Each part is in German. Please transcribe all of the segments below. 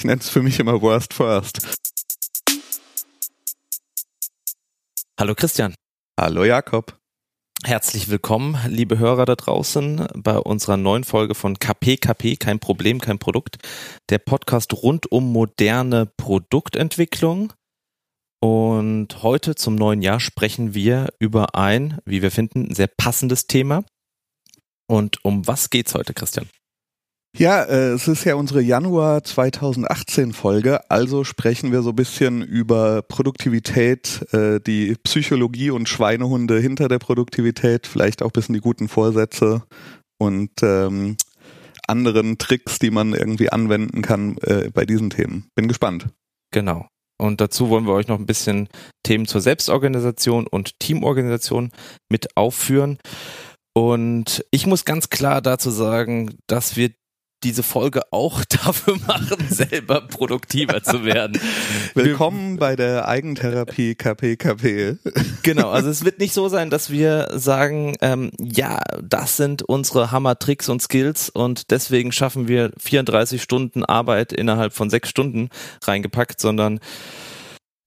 Ich nenne es für mich immer Worst First. Hallo Christian. Hallo Jakob. Herzlich willkommen, liebe Hörer da draußen, bei unserer neuen Folge von KPKP, kein Problem, kein Produkt. Der Podcast rund um moderne Produktentwicklung. Und heute zum neuen Jahr sprechen wir über ein, wie wir finden, sehr passendes Thema. Und um was geht's heute, Christian? Ja, äh, es ist ja unsere Januar 2018 Folge, also sprechen wir so ein bisschen über Produktivität, äh, die Psychologie und Schweinehunde hinter der Produktivität, vielleicht auch ein bisschen die guten Vorsätze und ähm, anderen Tricks, die man irgendwie anwenden kann äh, bei diesen Themen. Bin gespannt. Genau. Und dazu wollen wir euch noch ein bisschen Themen zur Selbstorganisation und Teamorganisation mit aufführen. Und ich muss ganz klar dazu sagen, dass wir diese Folge auch dafür machen, selber produktiver zu werden. Willkommen bei der Eigentherapie KPKP. Genau, also es wird nicht so sein, dass wir sagen, ähm, ja, das sind unsere Hammer-Tricks und Skills und deswegen schaffen wir 34 Stunden Arbeit innerhalb von sechs Stunden reingepackt, sondern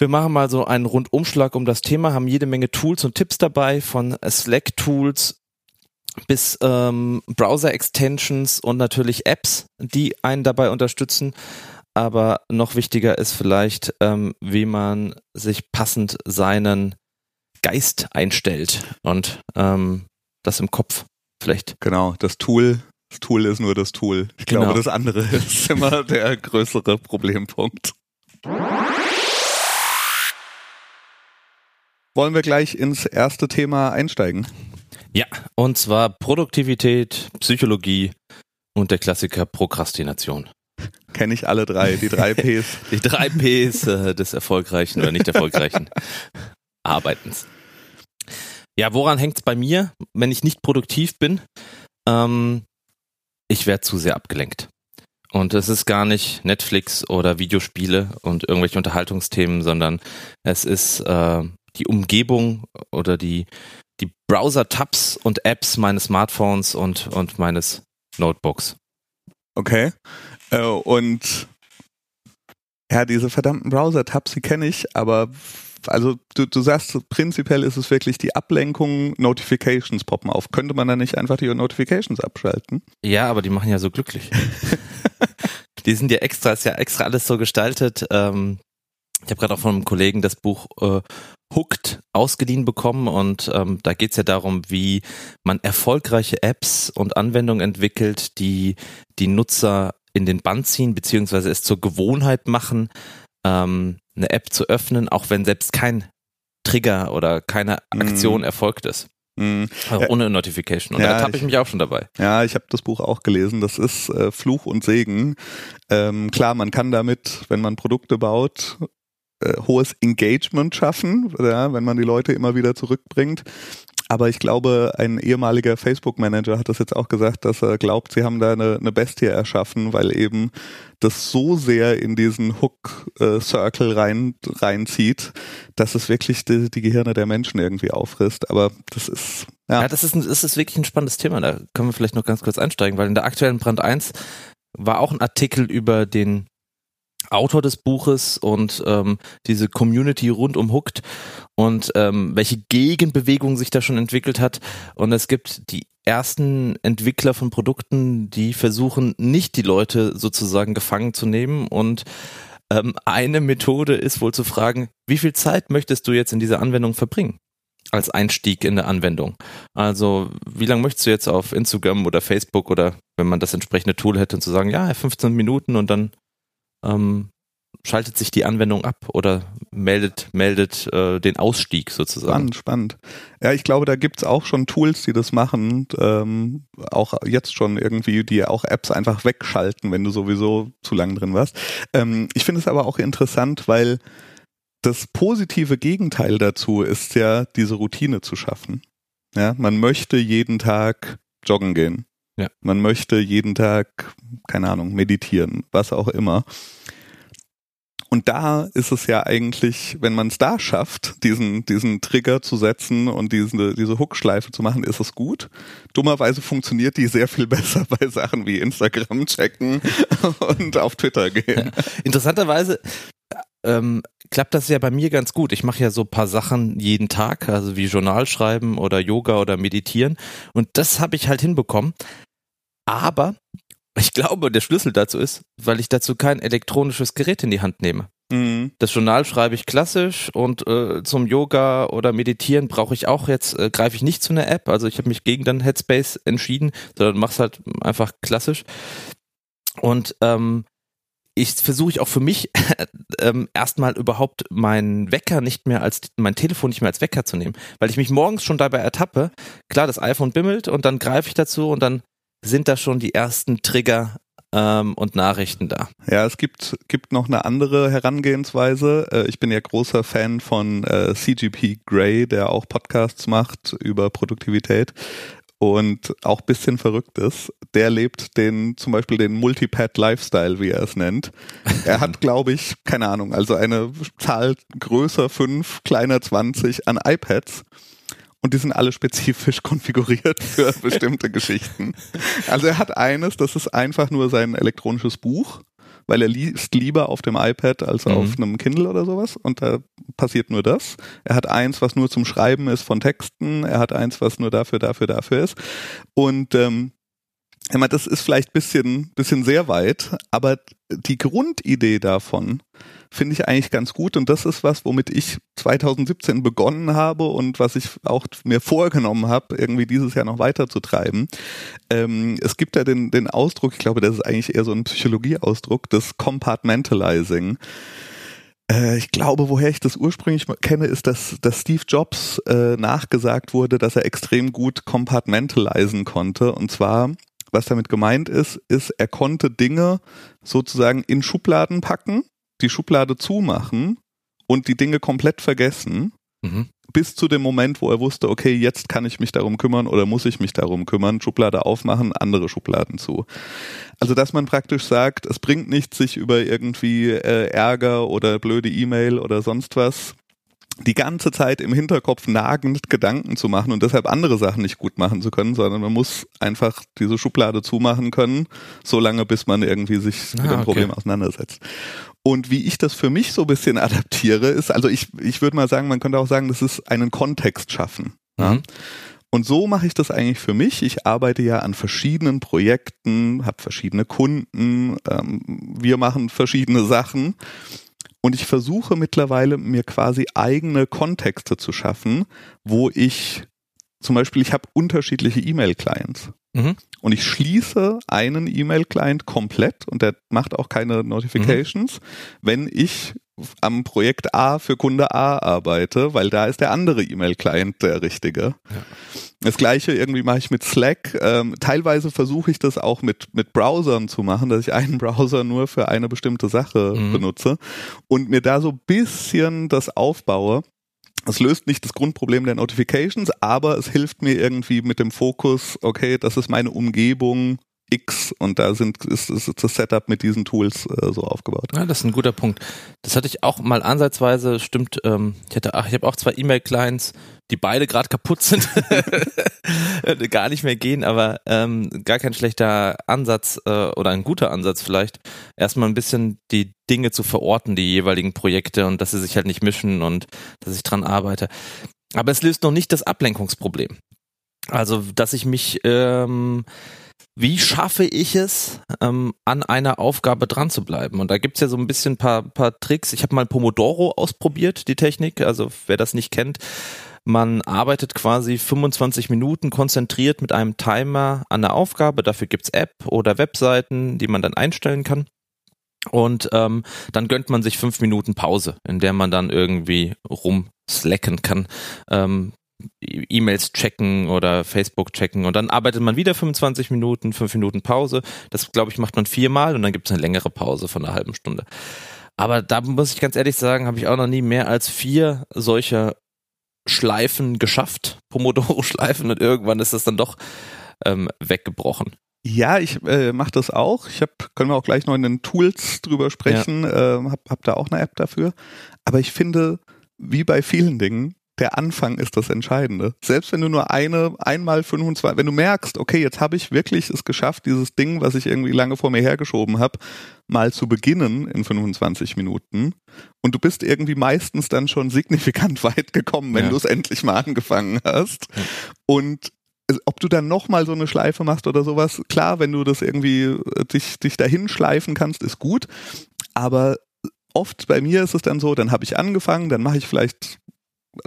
wir machen mal so einen Rundumschlag um das Thema, haben jede Menge Tools und Tipps dabei, von Slack-Tools bis ähm, Browser-Extensions und natürlich Apps, die einen dabei unterstützen. Aber noch wichtiger ist vielleicht, ähm, wie man sich passend seinen Geist einstellt und ähm, das im Kopf vielleicht. Genau, das Tool, das Tool ist nur das Tool. Ich genau. glaube, das andere ist immer der größere Problempunkt. Wollen wir gleich ins erste Thema einsteigen? Ja, und zwar Produktivität, Psychologie und der Klassiker Prokrastination. Kenne ich alle drei, die drei Ps. die drei Ps äh, des erfolgreichen oder nicht erfolgreichen Arbeitens. Ja, woran hängt es bei mir, wenn ich nicht produktiv bin? Ähm, ich werde zu sehr abgelenkt. Und es ist gar nicht Netflix oder Videospiele und irgendwelche Unterhaltungsthemen, sondern es ist äh, die Umgebung oder die die Browser-Tabs und Apps meines Smartphones und, und meines Notebooks. Okay. Äh, und ja, diese verdammten Browser-Tabs, die kenne ich, aber also du, du sagst, prinzipiell ist es wirklich die Ablenkung, Notifications poppen auf. Könnte man da nicht einfach die Notifications abschalten? Ja, aber die machen ja so glücklich. die sind ja extra, ist ja extra alles so gestaltet. Ähm, ich habe gerade auch von einem Kollegen das Buch äh, Hooked ausgeliehen bekommen und ähm, da geht es ja darum, wie man erfolgreiche Apps und Anwendungen entwickelt, die die Nutzer in den Band ziehen, beziehungsweise es zur Gewohnheit machen, ähm, eine App zu öffnen, auch wenn selbst kein Trigger oder keine. Aktion mm. erfolgt ist. Mm. Also ohne Notification. Und ja, da habe ich mich auch schon dabei. Ja, ich habe das Buch auch gelesen. Das ist äh, Fluch und Segen. Ähm, klar, man kann damit, wenn man Produkte baut, äh, hohes Engagement schaffen, ja, wenn man die Leute immer wieder zurückbringt. Aber ich glaube, ein ehemaliger Facebook-Manager hat das jetzt auch gesagt, dass er glaubt, sie haben da eine, eine Bestie erschaffen, weil eben das so sehr in diesen Hook-Circle rein, reinzieht, dass es wirklich die, die Gehirne der Menschen irgendwie auffrisst. Aber das ist, ja. Ja, das ist, ein, das ist wirklich ein spannendes Thema. Da können wir vielleicht noch ganz kurz einsteigen, weil in der aktuellen Brand 1 war auch ein Artikel über den Autor des Buches und ähm, diese Community rund um Hooked und ähm, welche Gegenbewegung sich da schon entwickelt hat. Und es gibt die ersten Entwickler von Produkten, die versuchen, nicht die Leute sozusagen gefangen zu nehmen. Und ähm, eine Methode ist wohl zu fragen, wie viel Zeit möchtest du jetzt in dieser Anwendung verbringen? Als Einstieg in der Anwendung. Also, wie lange möchtest du jetzt auf Instagram oder Facebook oder wenn man das entsprechende Tool hätte, zu sagen, ja, 15 Minuten und dann ähm, schaltet sich die Anwendung ab oder meldet, meldet äh, den Ausstieg sozusagen. Spannend, spannend. Ja, ich glaube, da gibt's auch schon Tools, die das machen, ähm, auch jetzt schon irgendwie, die auch Apps einfach wegschalten, wenn du sowieso zu lang drin warst. Ähm, ich finde es aber auch interessant, weil das positive Gegenteil dazu ist ja, diese Routine zu schaffen. Ja, man möchte jeden Tag joggen gehen. Ja. Man möchte jeden Tag, keine Ahnung, meditieren, was auch immer. Und da ist es ja eigentlich, wenn man es da schafft, diesen, diesen Trigger zu setzen und diese, diese Hookschleife zu machen, ist es gut. Dummerweise funktioniert die sehr viel besser bei Sachen wie Instagram checken und auf Twitter gehen. Interessanterweise ähm, klappt das ja bei mir ganz gut. Ich mache ja so paar Sachen jeden Tag, also wie Journal schreiben oder Yoga oder meditieren. Und das habe ich halt hinbekommen. Aber ich glaube, der Schlüssel dazu ist, weil ich dazu kein elektronisches Gerät in die Hand nehme. Mhm. Das Journal schreibe ich klassisch und äh, zum Yoga oder Meditieren brauche ich auch jetzt, äh, greife ich nicht zu einer App. Also ich habe mich gegen dann Headspace entschieden, sondern mach's halt einfach klassisch. Und ähm, ich versuche ich auch für mich ähm, erstmal überhaupt meinen Wecker nicht mehr als mein Telefon nicht mehr als Wecker zu nehmen, weil ich mich morgens schon dabei ertappe. Klar, das iPhone bimmelt und dann greife ich dazu und dann sind da schon die ersten Trigger ähm, und Nachrichten da. Ja, es gibt, gibt noch eine andere Herangehensweise. Äh, ich bin ja großer Fan von äh, CGP Grey, der auch Podcasts macht über Produktivität und auch bisschen verrückt ist. Der lebt den, zum Beispiel den Multipad Lifestyle, wie er es nennt. Er hat, glaube ich, keine Ahnung, also eine Zahl größer fünf, kleiner 20 an iPads und die sind alle spezifisch konfiguriert für bestimmte Geschichten. Also er hat eines, das ist einfach nur sein elektronisches Buch, weil er liest lieber auf dem iPad als mhm. auf einem Kindle oder sowas und da passiert nur das. Er hat eins, was nur zum Schreiben ist von Texten, er hat eins, was nur dafür, dafür, dafür ist und ähm, ich meine, das ist vielleicht bisschen, bisschen sehr weit, aber die Grundidee davon finde ich eigentlich ganz gut und das ist was, womit ich 2017 begonnen habe und was ich auch mir vorgenommen habe, irgendwie dieses Jahr noch weiterzutreiben. Ähm, es gibt ja den, den Ausdruck, ich glaube, das ist eigentlich eher so ein Psychologieausdruck, das Compartmentalizing äh, ich glaube, woher ich das ursprünglich kenne, ist, dass, dass Steve Jobs äh, nachgesagt wurde, dass er extrem gut compartmentalisen konnte. Und zwar, was damit gemeint ist, ist, er konnte Dinge sozusagen in Schubladen packen die Schublade zumachen und die Dinge komplett vergessen, mhm. bis zu dem Moment, wo er wusste, okay, jetzt kann ich mich darum kümmern oder muss ich mich darum kümmern, Schublade aufmachen, andere Schubladen zu. Also dass man praktisch sagt, es bringt nichts, sich über irgendwie äh, Ärger oder blöde E-Mail oder sonst was die ganze Zeit im Hinterkopf nagend Gedanken zu machen und deshalb andere Sachen nicht gut machen zu können, sondern man muss einfach diese Schublade zumachen können, solange bis man irgendwie sich ah, mit dem Problem okay. auseinandersetzt. Und wie ich das für mich so ein bisschen adaptiere, ist, also ich, ich würde mal sagen, man könnte auch sagen, das ist einen Kontext schaffen. Ja? Mhm. Und so mache ich das eigentlich für mich. Ich arbeite ja an verschiedenen Projekten, habe verschiedene Kunden, ähm, wir machen verschiedene Sachen. Und ich versuche mittlerweile mir quasi eigene Kontexte zu schaffen, wo ich zum Beispiel, ich habe unterschiedliche E-Mail-Clients. Mhm. Und ich schließe einen E-Mail-Client komplett und der macht auch keine Notifications, mhm. wenn ich am Projekt A für Kunde A arbeite, weil da ist der andere E-Mail-Client der richtige. Ja. Das gleiche irgendwie mache ich mit Slack. Ähm, teilweise versuche ich das auch mit, mit Browsern zu machen, dass ich einen Browser nur für eine bestimmte Sache mhm. benutze und mir da so bisschen das aufbaue. Es löst nicht das Grundproblem der Notifications, aber es hilft mir irgendwie mit dem Fokus, okay, das ist meine Umgebung, X und da sind ist, ist das Setup mit diesen Tools äh, so aufgebaut. Ja, das ist ein guter Punkt. Das hatte ich auch mal ansatzweise, stimmt, ähm, ich hatte ach, ich habe auch zwei E-Mail-Clients, die beide gerade kaputt sind, gar nicht mehr gehen, aber ähm, gar kein schlechter Ansatz äh, oder ein guter Ansatz vielleicht, erstmal ein bisschen die Dinge zu verorten, die jeweiligen Projekte und dass sie sich halt nicht mischen und dass ich dran arbeite. Aber es löst noch nicht das Ablenkungsproblem. Also, dass ich mich ähm, wie schaffe ich es, ähm, an einer Aufgabe dran zu bleiben? Und da gibt's ja so ein bisschen paar, paar Tricks. Ich habe mal Pomodoro ausprobiert, die Technik. Also wer das nicht kennt, man arbeitet quasi 25 Minuten konzentriert mit einem Timer an der Aufgabe. Dafür gibt's App oder Webseiten, die man dann einstellen kann. Und ähm, dann gönnt man sich fünf Minuten Pause, in der man dann irgendwie rumslacken kann. Ähm, E-Mails checken oder Facebook checken und dann arbeitet man wieder 25 Minuten, 5 Minuten Pause. Das, glaube ich, macht man viermal und dann gibt es eine längere Pause von einer halben Stunde. Aber da muss ich ganz ehrlich sagen, habe ich auch noch nie mehr als vier solcher Schleifen geschafft, Pomodoro-Schleifen und irgendwann ist das dann doch ähm, weggebrochen. Ja, ich äh, mache das auch. Ich habe, können wir auch gleich noch in den Tools drüber sprechen. Ja. Äh, hab, hab da auch eine App dafür. Aber ich finde, wie bei vielen Dingen, der Anfang ist das Entscheidende. Selbst wenn du nur eine, einmal 25, wenn du merkst, okay, jetzt habe ich wirklich es geschafft, dieses Ding, was ich irgendwie lange vor mir hergeschoben habe, mal zu beginnen in 25 Minuten. Und du bist irgendwie meistens dann schon signifikant weit gekommen, wenn ja. du es endlich mal angefangen hast. Ja. Und ob du dann nochmal so eine Schleife machst oder sowas, klar, wenn du das irgendwie äh, dich, dich dahin schleifen kannst, ist gut. Aber oft bei mir ist es dann so, dann habe ich angefangen, dann mache ich vielleicht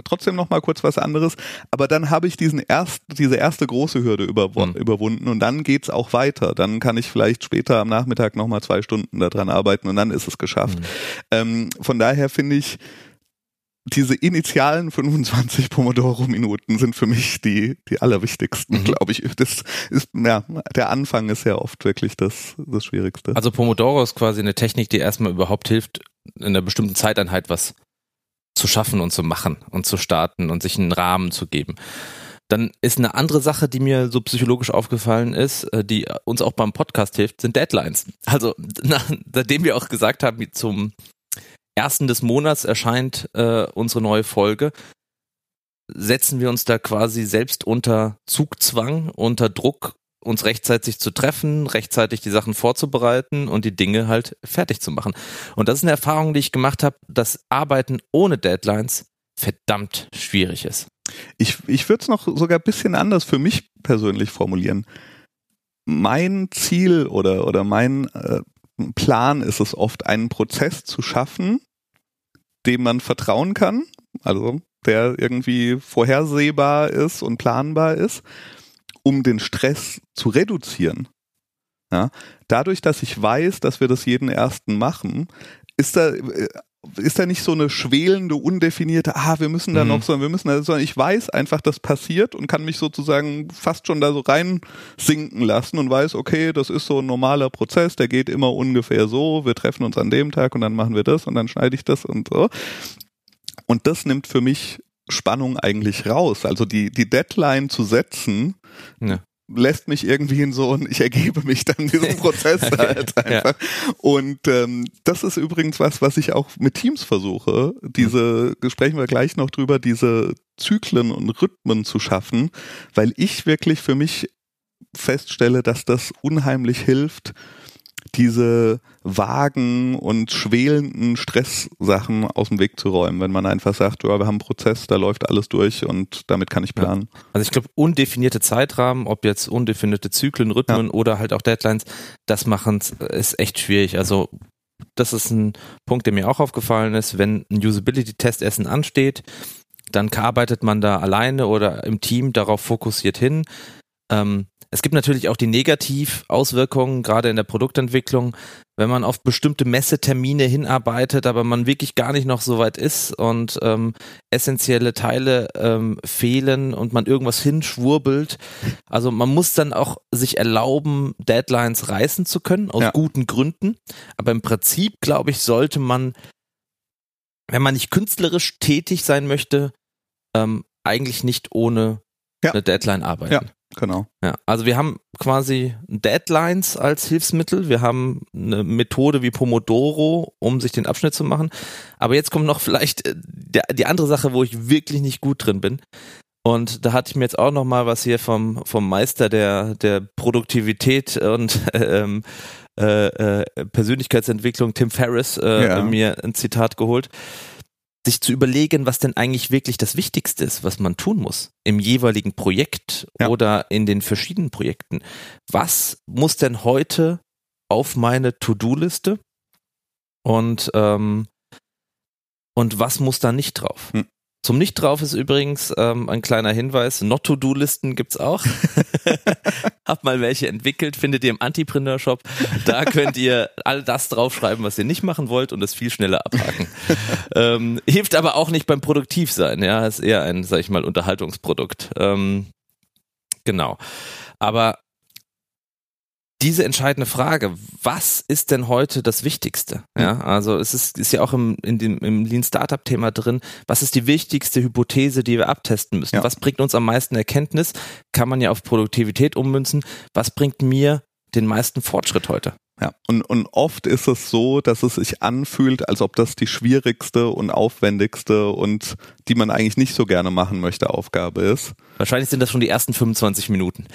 trotzdem noch mal kurz was anderes, aber dann habe ich diesen erst, diese erste große Hürde überw mhm. überwunden und dann geht's auch weiter. Dann kann ich vielleicht später am Nachmittag noch mal zwei Stunden daran arbeiten und dann ist es geschafft. Mhm. Ähm, von daher finde ich, diese initialen 25 Pomodoro-Minuten sind für mich die, die allerwichtigsten, mhm. glaube ich. Das ist, ja, der Anfang ist ja oft wirklich das, das Schwierigste. Also Pomodoro ist quasi eine Technik, die erstmal überhaupt hilft, in einer bestimmten Zeiteinheit was zu schaffen und zu machen und zu starten und sich einen Rahmen zu geben. Dann ist eine andere Sache, die mir so psychologisch aufgefallen ist, äh, die uns auch beim Podcast hilft, sind Deadlines. Also nachdem wir auch gesagt haben, zum ersten des Monats erscheint äh, unsere neue Folge, setzen wir uns da quasi selbst unter Zugzwang, unter Druck uns rechtzeitig zu treffen, rechtzeitig die Sachen vorzubereiten und die Dinge halt fertig zu machen. Und das ist eine Erfahrung, die ich gemacht habe, dass Arbeiten ohne Deadlines verdammt schwierig ist. Ich, ich würde es noch sogar ein bisschen anders für mich persönlich formulieren. Mein Ziel oder, oder mein äh, Plan ist es oft, einen Prozess zu schaffen, dem man vertrauen kann, also der irgendwie vorhersehbar ist und planbar ist um den Stress zu reduzieren. Ja, dadurch, dass ich weiß, dass wir das jeden ersten machen, ist da äh, ist da nicht so eine schwelende, undefinierte, ah, wir müssen da mhm. noch, sondern wir müssen da, sondern ich weiß einfach, das passiert und kann mich sozusagen fast schon da so rein sinken lassen und weiß, okay, das ist so ein normaler Prozess, der geht immer ungefähr so, wir treffen uns an dem Tag und dann machen wir das und dann schneide ich das und so. Und das nimmt für mich Spannung eigentlich raus. Also die, die Deadline zu setzen, ja. lässt mich irgendwie in so ein, ich ergebe mich dann diesem Prozess halt einfach. Ja. Und ähm, das ist übrigens was, was ich auch mit Teams versuche, diese, sprechen wir gleich noch drüber, diese Zyklen und Rhythmen zu schaffen, weil ich wirklich für mich feststelle, dass das unheimlich hilft, diese vagen und schwelenden Stresssachen aus dem Weg zu räumen, wenn man einfach sagt, ja, wir haben einen Prozess, da läuft alles durch und damit kann ich planen. Also ich glaube, undefinierte Zeitrahmen, ob jetzt undefinierte Zyklen, Rhythmen ja. oder halt auch Deadlines, das machen ist echt schwierig. Also das ist ein Punkt, der mir auch aufgefallen ist, wenn ein Usability-Testessen ansteht, dann arbeitet man da alleine oder im Team darauf fokussiert hin. Ähm, es gibt natürlich auch die Negativauswirkungen, gerade in der Produktentwicklung, wenn man auf bestimmte Messetermine hinarbeitet, aber man wirklich gar nicht noch so weit ist und ähm, essentielle Teile ähm, fehlen und man irgendwas hinschwurbelt. Also man muss dann auch sich erlauben, Deadlines reißen zu können, aus ja. guten Gründen. Aber im Prinzip, glaube ich, sollte man, wenn man nicht künstlerisch tätig sein möchte, ähm, eigentlich nicht ohne ja. eine Deadline arbeiten. Ja. Genau. Ja, also wir haben quasi Deadlines als Hilfsmittel. Wir haben eine Methode wie Pomodoro, um sich den Abschnitt zu machen. Aber jetzt kommt noch vielleicht äh, der, die andere Sache, wo ich wirklich nicht gut drin bin. Und da hatte ich mir jetzt auch noch mal was hier vom vom Meister der der Produktivität und ähm, äh, äh, Persönlichkeitsentwicklung Tim Ferriss äh, ja. mir ein Zitat geholt sich zu überlegen, was denn eigentlich wirklich das Wichtigste ist, was man tun muss im jeweiligen Projekt ja. oder in den verschiedenen Projekten. Was muss denn heute auf meine To-Do-Liste und ähm, und was muss da nicht drauf? Hm. Zum Nicht drauf ist übrigens ähm, ein kleiner Hinweis, Not-to-Do-Listen gibt's auch. Hab mal welche entwickelt, findet ihr im Antipreneur-Shop. Da könnt ihr all das draufschreiben, was ihr nicht machen wollt und es viel schneller abhaken. ähm, hilft aber auch nicht beim Produktivsein, ja, ist eher ein, sag ich mal, Unterhaltungsprodukt. Ähm, genau. Aber diese entscheidende Frage, was ist denn heute das Wichtigste? Ja, also es ist, ist ja auch im, in dem, im Lean Startup Thema drin. Was ist die wichtigste Hypothese, die wir abtesten müssen? Ja. Was bringt uns am meisten Erkenntnis? Kann man ja auf Produktivität ummünzen. Was bringt mir den meisten Fortschritt heute? Ja, und, und oft ist es so, dass es sich anfühlt, als ob das die schwierigste und aufwendigste und die man eigentlich nicht so gerne machen möchte Aufgabe ist. Wahrscheinlich sind das schon die ersten 25 Minuten.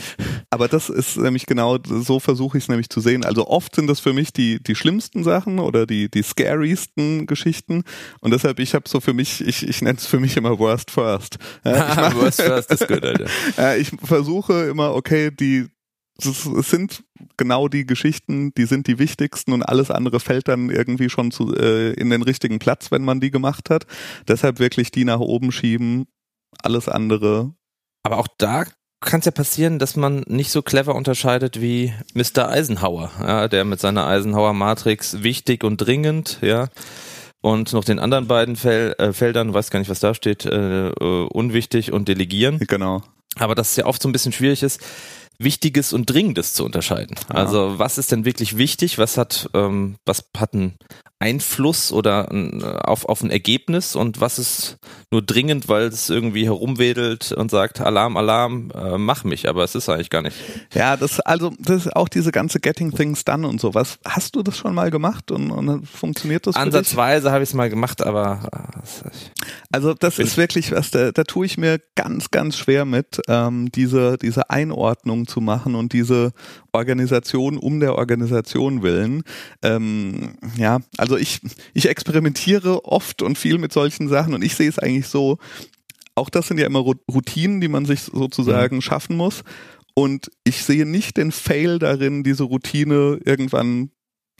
Aber das ist nämlich genau, so versuche ich es nämlich zu sehen. Also oft sind das für mich die, die schlimmsten Sachen oder die, die scariesten Geschichten. Und deshalb, ich habe so für mich, ich, ich nenne es für mich immer Worst First. Mach, Worst first ist gut, Alter. ich versuche immer, okay, die, es sind genau die Geschichten, die sind die wichtigsten und alles andere fällt dann irgendwie schon zu, äh, in den richtigen Platz, wenn man die gemacht hat. Deshalb wirklich die nach oben schieben, alles andere. Aber auch da kann es ja passieren, dass man nicht so clever unterscheidet wie Mr. Eisenhower, ja, der mit seiner Eisenhower Matrix wichtig und dringend, ja, und noch den anderen beiden Fel äh, Feldern, weiß gar nicht, was da steht, äh, äh, unwichtig und delegieren. Genau. Aber dass es ja oft so ein bisschen schwierig ist, Wichtiges und Dringendes zu unterscheiden. Ja. Also was ist denn wirklich wichtig? Was hat, ähm, was hat einen Einfluss oder ein, auf, auf ein Ergebnis und was ist nur dringend, weil es irgendwie herumwedelt und sagt, Alarm, Alarm, äh, mach mich, aber es ist eigentlich gar nicht. Ja, das also das ist auch diese ganze Getting Things Done und so. Was hast du das schon mal gemacht und, und funktioniert das? Ansatzweise habe ich es mal gemacht, aber äh, Also das ist wirklich was, da, da tue ich mir ganz, ganz schwer mit, ähm, diese, diese Einordnung zu machen und diese Organisation um der Organisation willen. Ähm, ja, also ich, ich experimentiere oft und viel mit solchen Sachen und ich sehe es eigentlich so, auch das sind ja immer Routinen, die man sich sozusagen schaffen muss. Und ich sehe nicht den Fail darin, diese Routine irgendwann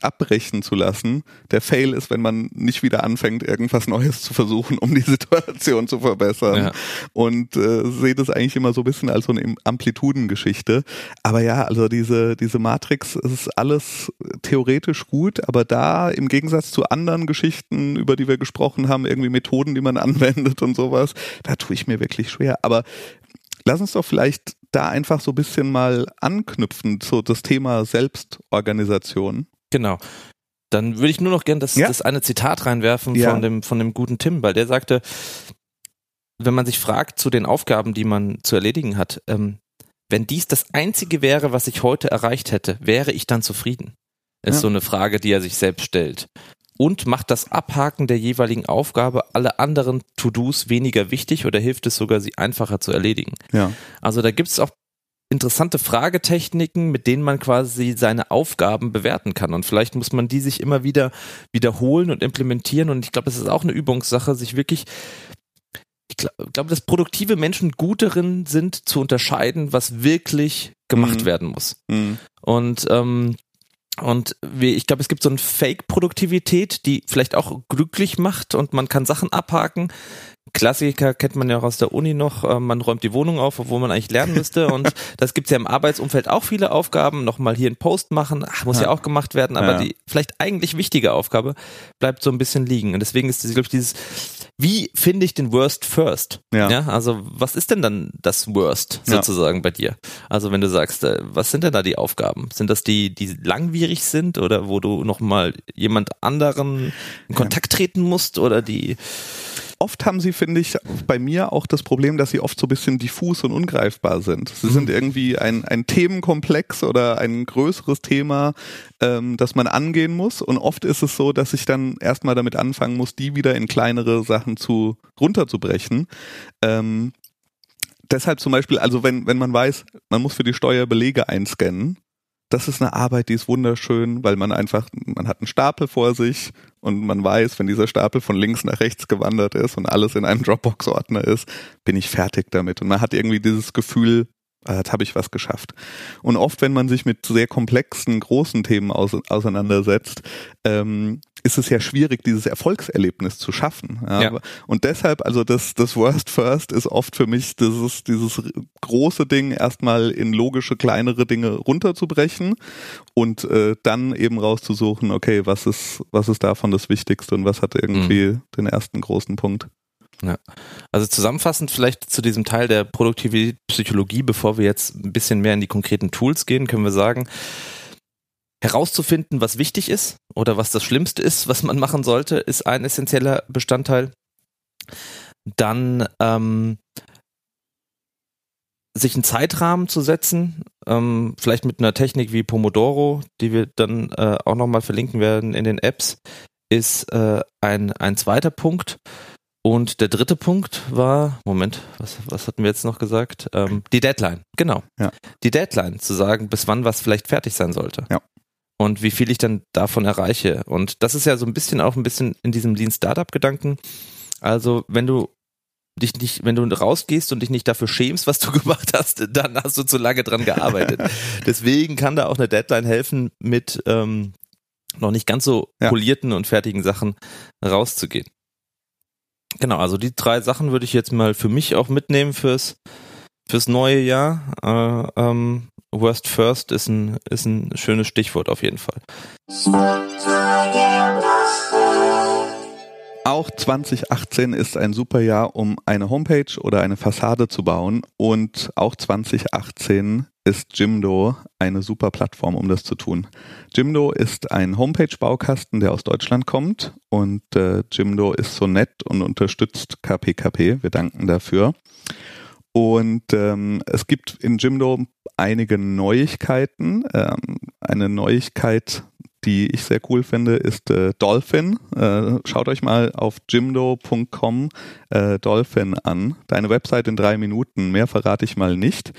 abbrechen zu lassen. Der Fail ist, wenn man nicht wieder anfängt, irgendwas Neues zu versuchen, um die Situation zu verbessern. Ja. Und äh, sehe das eigentlich immer so ein bisschen als so eine Amplitudengeschichte. Aber ja, also diese, diese Matrix es ist alles theoretisch gut, aber da im Gegensatz zu anderen Geschichten, über die wir gesprochen haben, irgendwie Methoden, die man anwendet und sowas, da tue ich mir wirklich schwer. Aber lass uns doch vielleicht da einfach so ein bisschen mal anknüpfen, so das Thema Selbstorganisation. Genau. Dann würde ich nur noch gern das, Ja. das eine Zitat reinwerfen Ja. von dem, von dem guten Tim, weil der sagte, wenn man sich fragt zu den Aufgaben, die man zu erledigen hat, ähm, wenn dies das einzige wäre, was ich heute erreicht hätte, wäre ich dann zufrieden? Ist Ja. so eine Frage, die er sich selbst stellt. Und macht das Abhaken der jeweiligen Aufgabe alle anderen To-Dos weniger wichtig oder hilft es sogar, sie einfacher zu erledigen? Ja. Also da gibt es auch interessante Fragetechniken, mit denen man quasi seine Aufgaben bewerten kann. Und vielleicht muss man die sich immer wieder wiederholen und implementieren. Und ich glaube, es ist auch eine Übungssache, sich wirklich ich glaube, glaub, dass produktive Menschen gut darin sind, zu unterscheiden, was wirklich gemacht Mhm. werden muss. Mhm. Und ähm, und wie, ich glaube, es gibt so eine Fake-Produktivität, die vielleicht auch glücklich macht und man kann Sachen abhaken. Klassiker kennt man ja auch aus der Uni noch, äh, man räumt die Wohnung auf, obwohl man eigentlich lernen müsste. Und das gibt's ja im Arbeitsumfeld auch viele Aufgaben. Nochmal hier einen Post machen, ach, muss ja. Ja. auch gemacht werden, aber Ja. die vielleicht eigentlich wichtige Aufgabe bleibt so ein bisschen liegen. Und deswegen ist, glaube ich, dieses, wie finde ich den Worst first? Ja. also was ist denn dann das Worst Ja. sozusagen bei dir? Also wenn du sagst, äh, was sind denn da die Aufgaben? Sind das die, die langwierig sind oder wo du nochmal jemand anderen in Kontakt treten musst oder die Oft haben sie, finde ich, bei mir auch das Problem, dass sie oft so ein bisschen diffus und ungreifbar sind. Sie sind irgendwie ein, ein Themenkomplex oder ein größeres Thema, ähm, das man angehen muss. Und oft ist es so, dass ich dann erstmal damit anfangen muss, die wieder in kleinere Sachen zu runterzubrechen. Ähm, deshalb zum Beispiel, also wenn, wenn man weiß, man muss für die Steuer Belege einscannen, das ist eine Arbeit, die ist wunderschön, weil man einfach, man hat einen Stapel vor sich und man weiß, wenn dieser Stapel von links nach rechts gewandert ist und alles in einem Dropbox-Ordner ist, bin ich fertig damit. Und man hat irgendwie dieses Gefühl, ah, jetzt habe ich was geschafft. Und oft, wenn man sich mit sehr komplexen, großen Themen aus, auseinandersetzt, ähm, ist es ja schwierig, dieses Erfolgserlebnis zu schaffen. Ja. Ja. Und deshalb, also das, das Worst First ist oft für mich dieses, dieses große Ding erstmal in logische, kleinere Dinge runterzubrechen und äh, dann eben rauszusuchen, okay, was ist, was ist davon das Wichtigste und was hat irgendwie den ersten großen Punkt. Also zusammenfassend vielleicht zu diesem Teil der Produktivitätspsychologie, bevor wir jetzt ein bisschen mehr in die konkreten Tools gehen, können wir sagen, herauszufinden, was wichtig ist oder was das Schlimmste ist, was man machen sollte, ist ein essentieller Bestandteil. Dann ähm, sich einen Zeitrahmen zu setzen, ähm, vielleicht mit einer Technik wie Pomodoro, die wir dann äh, auch nochmal verlinken werden in den Apps, ist äh, ein, ein zweiter Punkt. Und der dritte Punkt war, Moment, was, was hatten wir jetzt noch gesagt? Ähm, die Deadline, genau. Ja. Die Deadline, zu sagen, bis wann was vielleicht fertig sein sollte. Ja. Und wie viel ich dann davon erreiche. Und das ist ja so ein bisschen auch ein bisschen in diesem Lean Startup Gedanken. Also, wenn du dich nicht, wenn du rausgehst und dich nicht dafür schämst, was du gemacht hast, dann hast du zu lange dran gearbeitet. Deswegen kann da auch eine Deadline helfen, mit ähm, noch nicht ganz so Ja. polierten und fertigen Sachen rauszugehen. Genau, also die drei Sachen würde ich jetzt mal für mich auch mitnehmen fürs fürs neue Jahr. Äh, ähm, Worst First ist ein ist ein schönes Stichwort auf jeden Fall. Auch 2018 ist ein super Jahr, um eine Homepage oder eine Fassade zu bauen. Und auch 2018 ist Jimdo eine super Plattform, um das zu tun. Jimdo ist ein Homepage-Baukasten, der aus Deutschland kommt. Und äh, Jimdo ist so nett und unterstützt KPKP. Wir danken dafür. Und ähm, es gibt in Jimdo einige Neuigkeiten. Ähm, eine Neuigkeit, die ich sehr cool finde, ist äh, Dolphin. Äh, schaut euch mal auf jimdo.com äh, Dolphin an. Deine Website in drei Minuten. Mehr verrate ich mal nicht.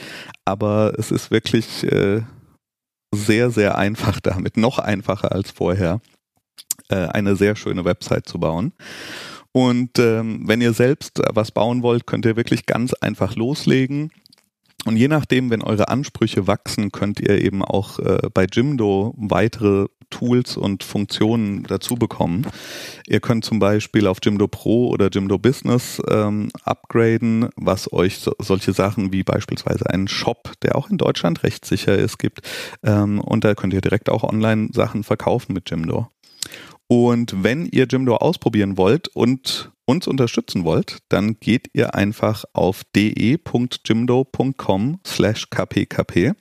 Aber es ist wirklich äh, sehr, sehr einfach damit. Noch einfacher als vorher. Äh, eine sehr schöne Website zu bauen. Und ähm, wenn ihr selbst was bauen wollt, könnt ihr wirklich ganz einfach loslegen. Und je nachdem, wenn eure Ansprüche wachsen, könnt ihr eben auch äh, bei Jimdo weitere Tools und Funktionen dazu bekommen. Ihr könnt zum Beispiel auf Jimdo Pro oder Jimdo Business ähm, upgraden, was euch so, solche Sachen wie beispielsweise einen Shop, der auch in Deutschland rechtssicher ist, gibt. Ähm, und da könnt ihr direkt auch online Sachen verkaufen mit Jimdo. Und wenn ihr Jimdo ausprobieren wollt und uns unterstützen wollt, dann geht ihr einfach auf de.jimdo.com slash kpkp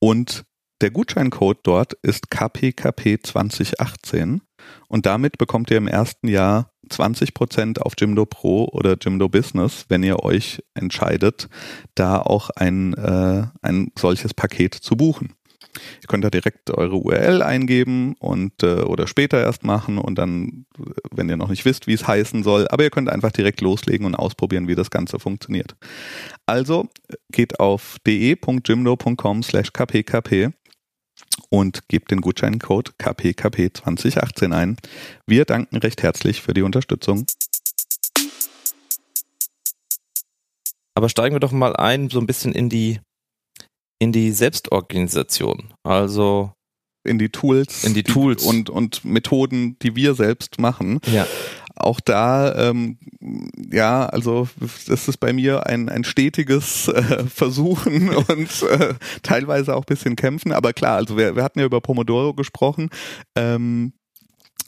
und der Gutscheincode dort ist kpkp2018 und damit bekommt ihr im ersten Jahr 20% auf Jimdo Pro oder Jimdo Business, wenn ihr euch entscheidet, da auch ein, äh, ein solches Paket zu buchen. Ihr könnt da direkt eure URL eingeben und äh, oder später erst machen und dann, wenn ihr noch nicht wisst, wie es heißen soll, aber ihr könnt einfach direkt loslegen und ausprobieren, wie das Ganze funktioniert. Also geht auf de.jimdo.com slash kpkp und gebt den Gutscheincode kpkp2018 ein. Wir danken recht herzlich für die Unterstützung. Aber steigen wir doch mal ein, so ein bisschen in die in die Selbstorganisation. Also in die Tools, in die Tools und und Methoden, die wir selbst machen. Ja. Auch da, ähm, ja, also das ist bei mir ein ein stetiges äh, Versuchen und äh, teilweise auch bisschen kämpfen. Aber klar, also wir, wir hatten ja über Pomodoro gesprochen. Ähm,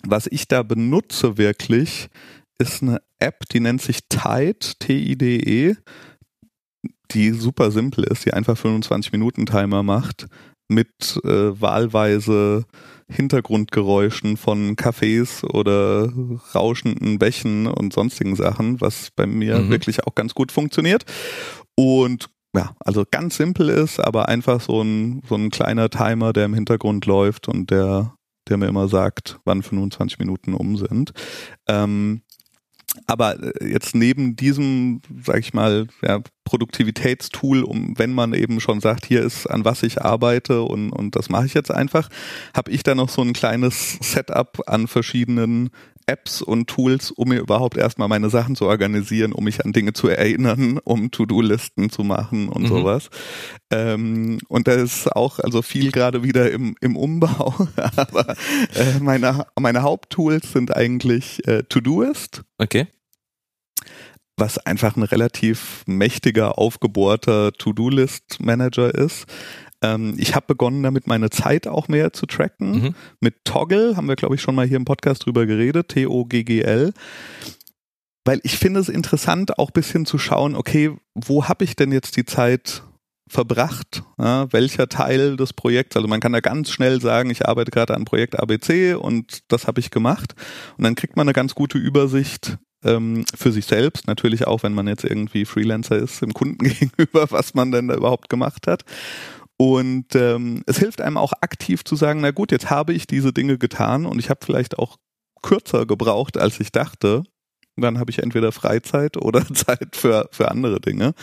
was ich da benutze wirklich, ist eine App, die nennt sich Tide, T-I-D-E die super simpel ist, die einfach 25 Minuten Timer macht mit äh, wahlweise Hintergrundgeräuschen von Cafés oder rauschenden Bächen und sonstigen Sachen, was bei mir Mhm. wirklich auch ganz gut funktioniert. Und ja, also ganz simpel ist, aber einfach so ein, so ein kleiner Timer, der im Hintergrund läuft und der, der mir immer sagt, wann 25 Minuten um sind. Ähm, aber äh, jetzt neben diesem, sag ich mal, ja, Produktivitätstool, um wenn man eben schon sagt, hier ist an was ich arbeite und, und das mache ich jetzt einfach, habe ich da noch so ein kleines Setup an verschiedenen Apps und Tools, um mir überhaupt erstmal meine Sachen zu organisieren, um mich an Dinge zu erinnern, um To-Do-Listen zu machen und Mhm. sowas. Ähm, und da ist auch also viel gerade wieder im, im Umbau, aber äh, meine, meine Haupttools sind eigentlich äh, To-Doist, Okay. was einfach ein relativ mächtiger, aufgebohrter To-Do-List-Manager ist. Ähm, ich habe begonnen damit, meine Zeit auch mehr zu tracken. Mhm. Mit Toggle haben wir, glaube ich, schon mal hier im Podcast drüber geredet, T-O-G-G-L. Weil ich finde es interessant, auch bisschen zu schauen, okay, wo habe ich denn jetzt die Zeit verbracht, ja, welcher Teil des Projekts, also man kann da ganz schnell sagen, ich arbeite gerade an Projekt ABC und das habe ich gemacht und dann kriegt man eine ganz gute Übersicht ähm, für sich selbst, natürlich auch, wenn man jetzt irgendwie Freelancer ist, dem Kunden gegenüber, was man denn da überhaupt gemacht hat. Und ähm, es hilft einem auch aktiv zu sagen, na gut, jetzt habe ich diese Dinge getan und ich habe vielleicht auch kürzer gebraucht, als ich dachte. Dann habe ich entweder Freizeit oder Zeit für, für andere Dinge.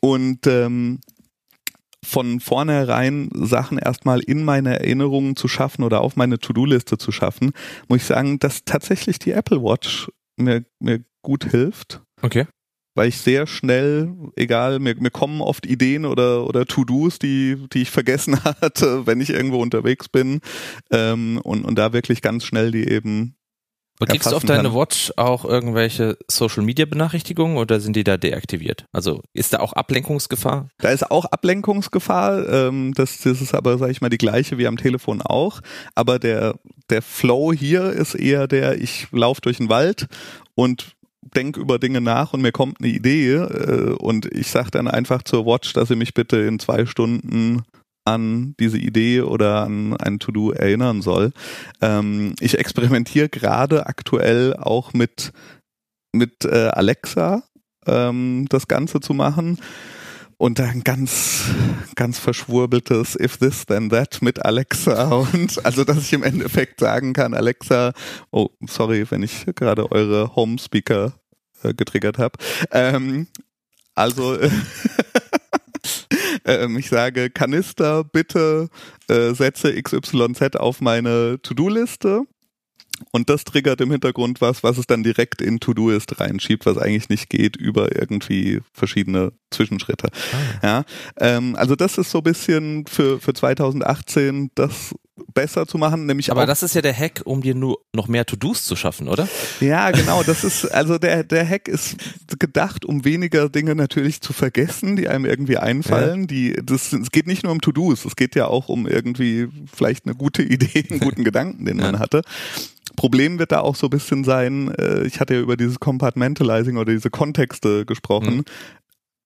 Und ähm, von vornherein Sachen erstmal in meine Erinnerungen zu schaffen oder auf meine To-Do-Liste zu schaffen, muss ich sagen, dass tatsächlich die Apple Watch mir, mir gut hilft. Okay weil ich sehr schnell, egal, mir, mir kommen oft Ideen oder, oder To-Dos, die, die ich vergessen hatte, wenn ich irgendwo unterwegs bin ähm, und, und da wirklich ganz schnell die eben und kriegst du auf deine Watch auch irgendwelche Social Media Benachrichtigungen oder sind die da deaktiviert? Also ist da auch Ablenkungsgefahr? Da ist auch Ablenkungsgefahr. Ähm, das, das ist aber, sag ich mal, die gleiche wie am Telefon auch. Aber der, der Flow hier ist eher der, ich laufe durch den Wald und denke über Dinge nach und mir kommt eine Idee äh, und ich sage dann einfach zur Watch, dass sie mich bitte in zwei Stunden an diese Idee oder an ein To-Do erinnern soll. Ähm, ich experimentiere gerade aktuell auch mit, mit äh, Alexa ähm, das Ganze zu machen und dann ganz, ganz verschwurbeltes If this then that mit Alexa und also, dass ich im Endeffekt sagen kann, Alexa, oh, sorry, wenn ich gerade eure Home Speaker äh, getriggert habe. Ähm, also, äh, ich sage, Kanister, bitte äh, setze XYZ auf meine To-Do-Liste und das triggert im Hintergrund was, was es dann direkt in To-Do-Ist reinschiebt, was eigentlich nicht geht über irgendwie verschiedene Zwischenschritte. Ah. Ja, ähm, also das ist so ein bisschen für, für 2018 das besser zu machen, nämlich Aber das ist ja der Hack, um dir nur noch mehr To-Dos zu schaffen, oder? Ja, genau, das ist also der der Hack ist gedacht, um weniger Dinge natürlich zu vergessen, die einem irgendwie einfallen, ja. die das es geht nicht nur um To-Dos, es geht ja auch um irgendwie vielleicht eine gute Idee, einen guten Gedanken, den man hatte. Problem wird da auch so ein bisschen sein, äh, ich hatte ja über dieses Compartmentalizing oder diese Kontexte gesprochen.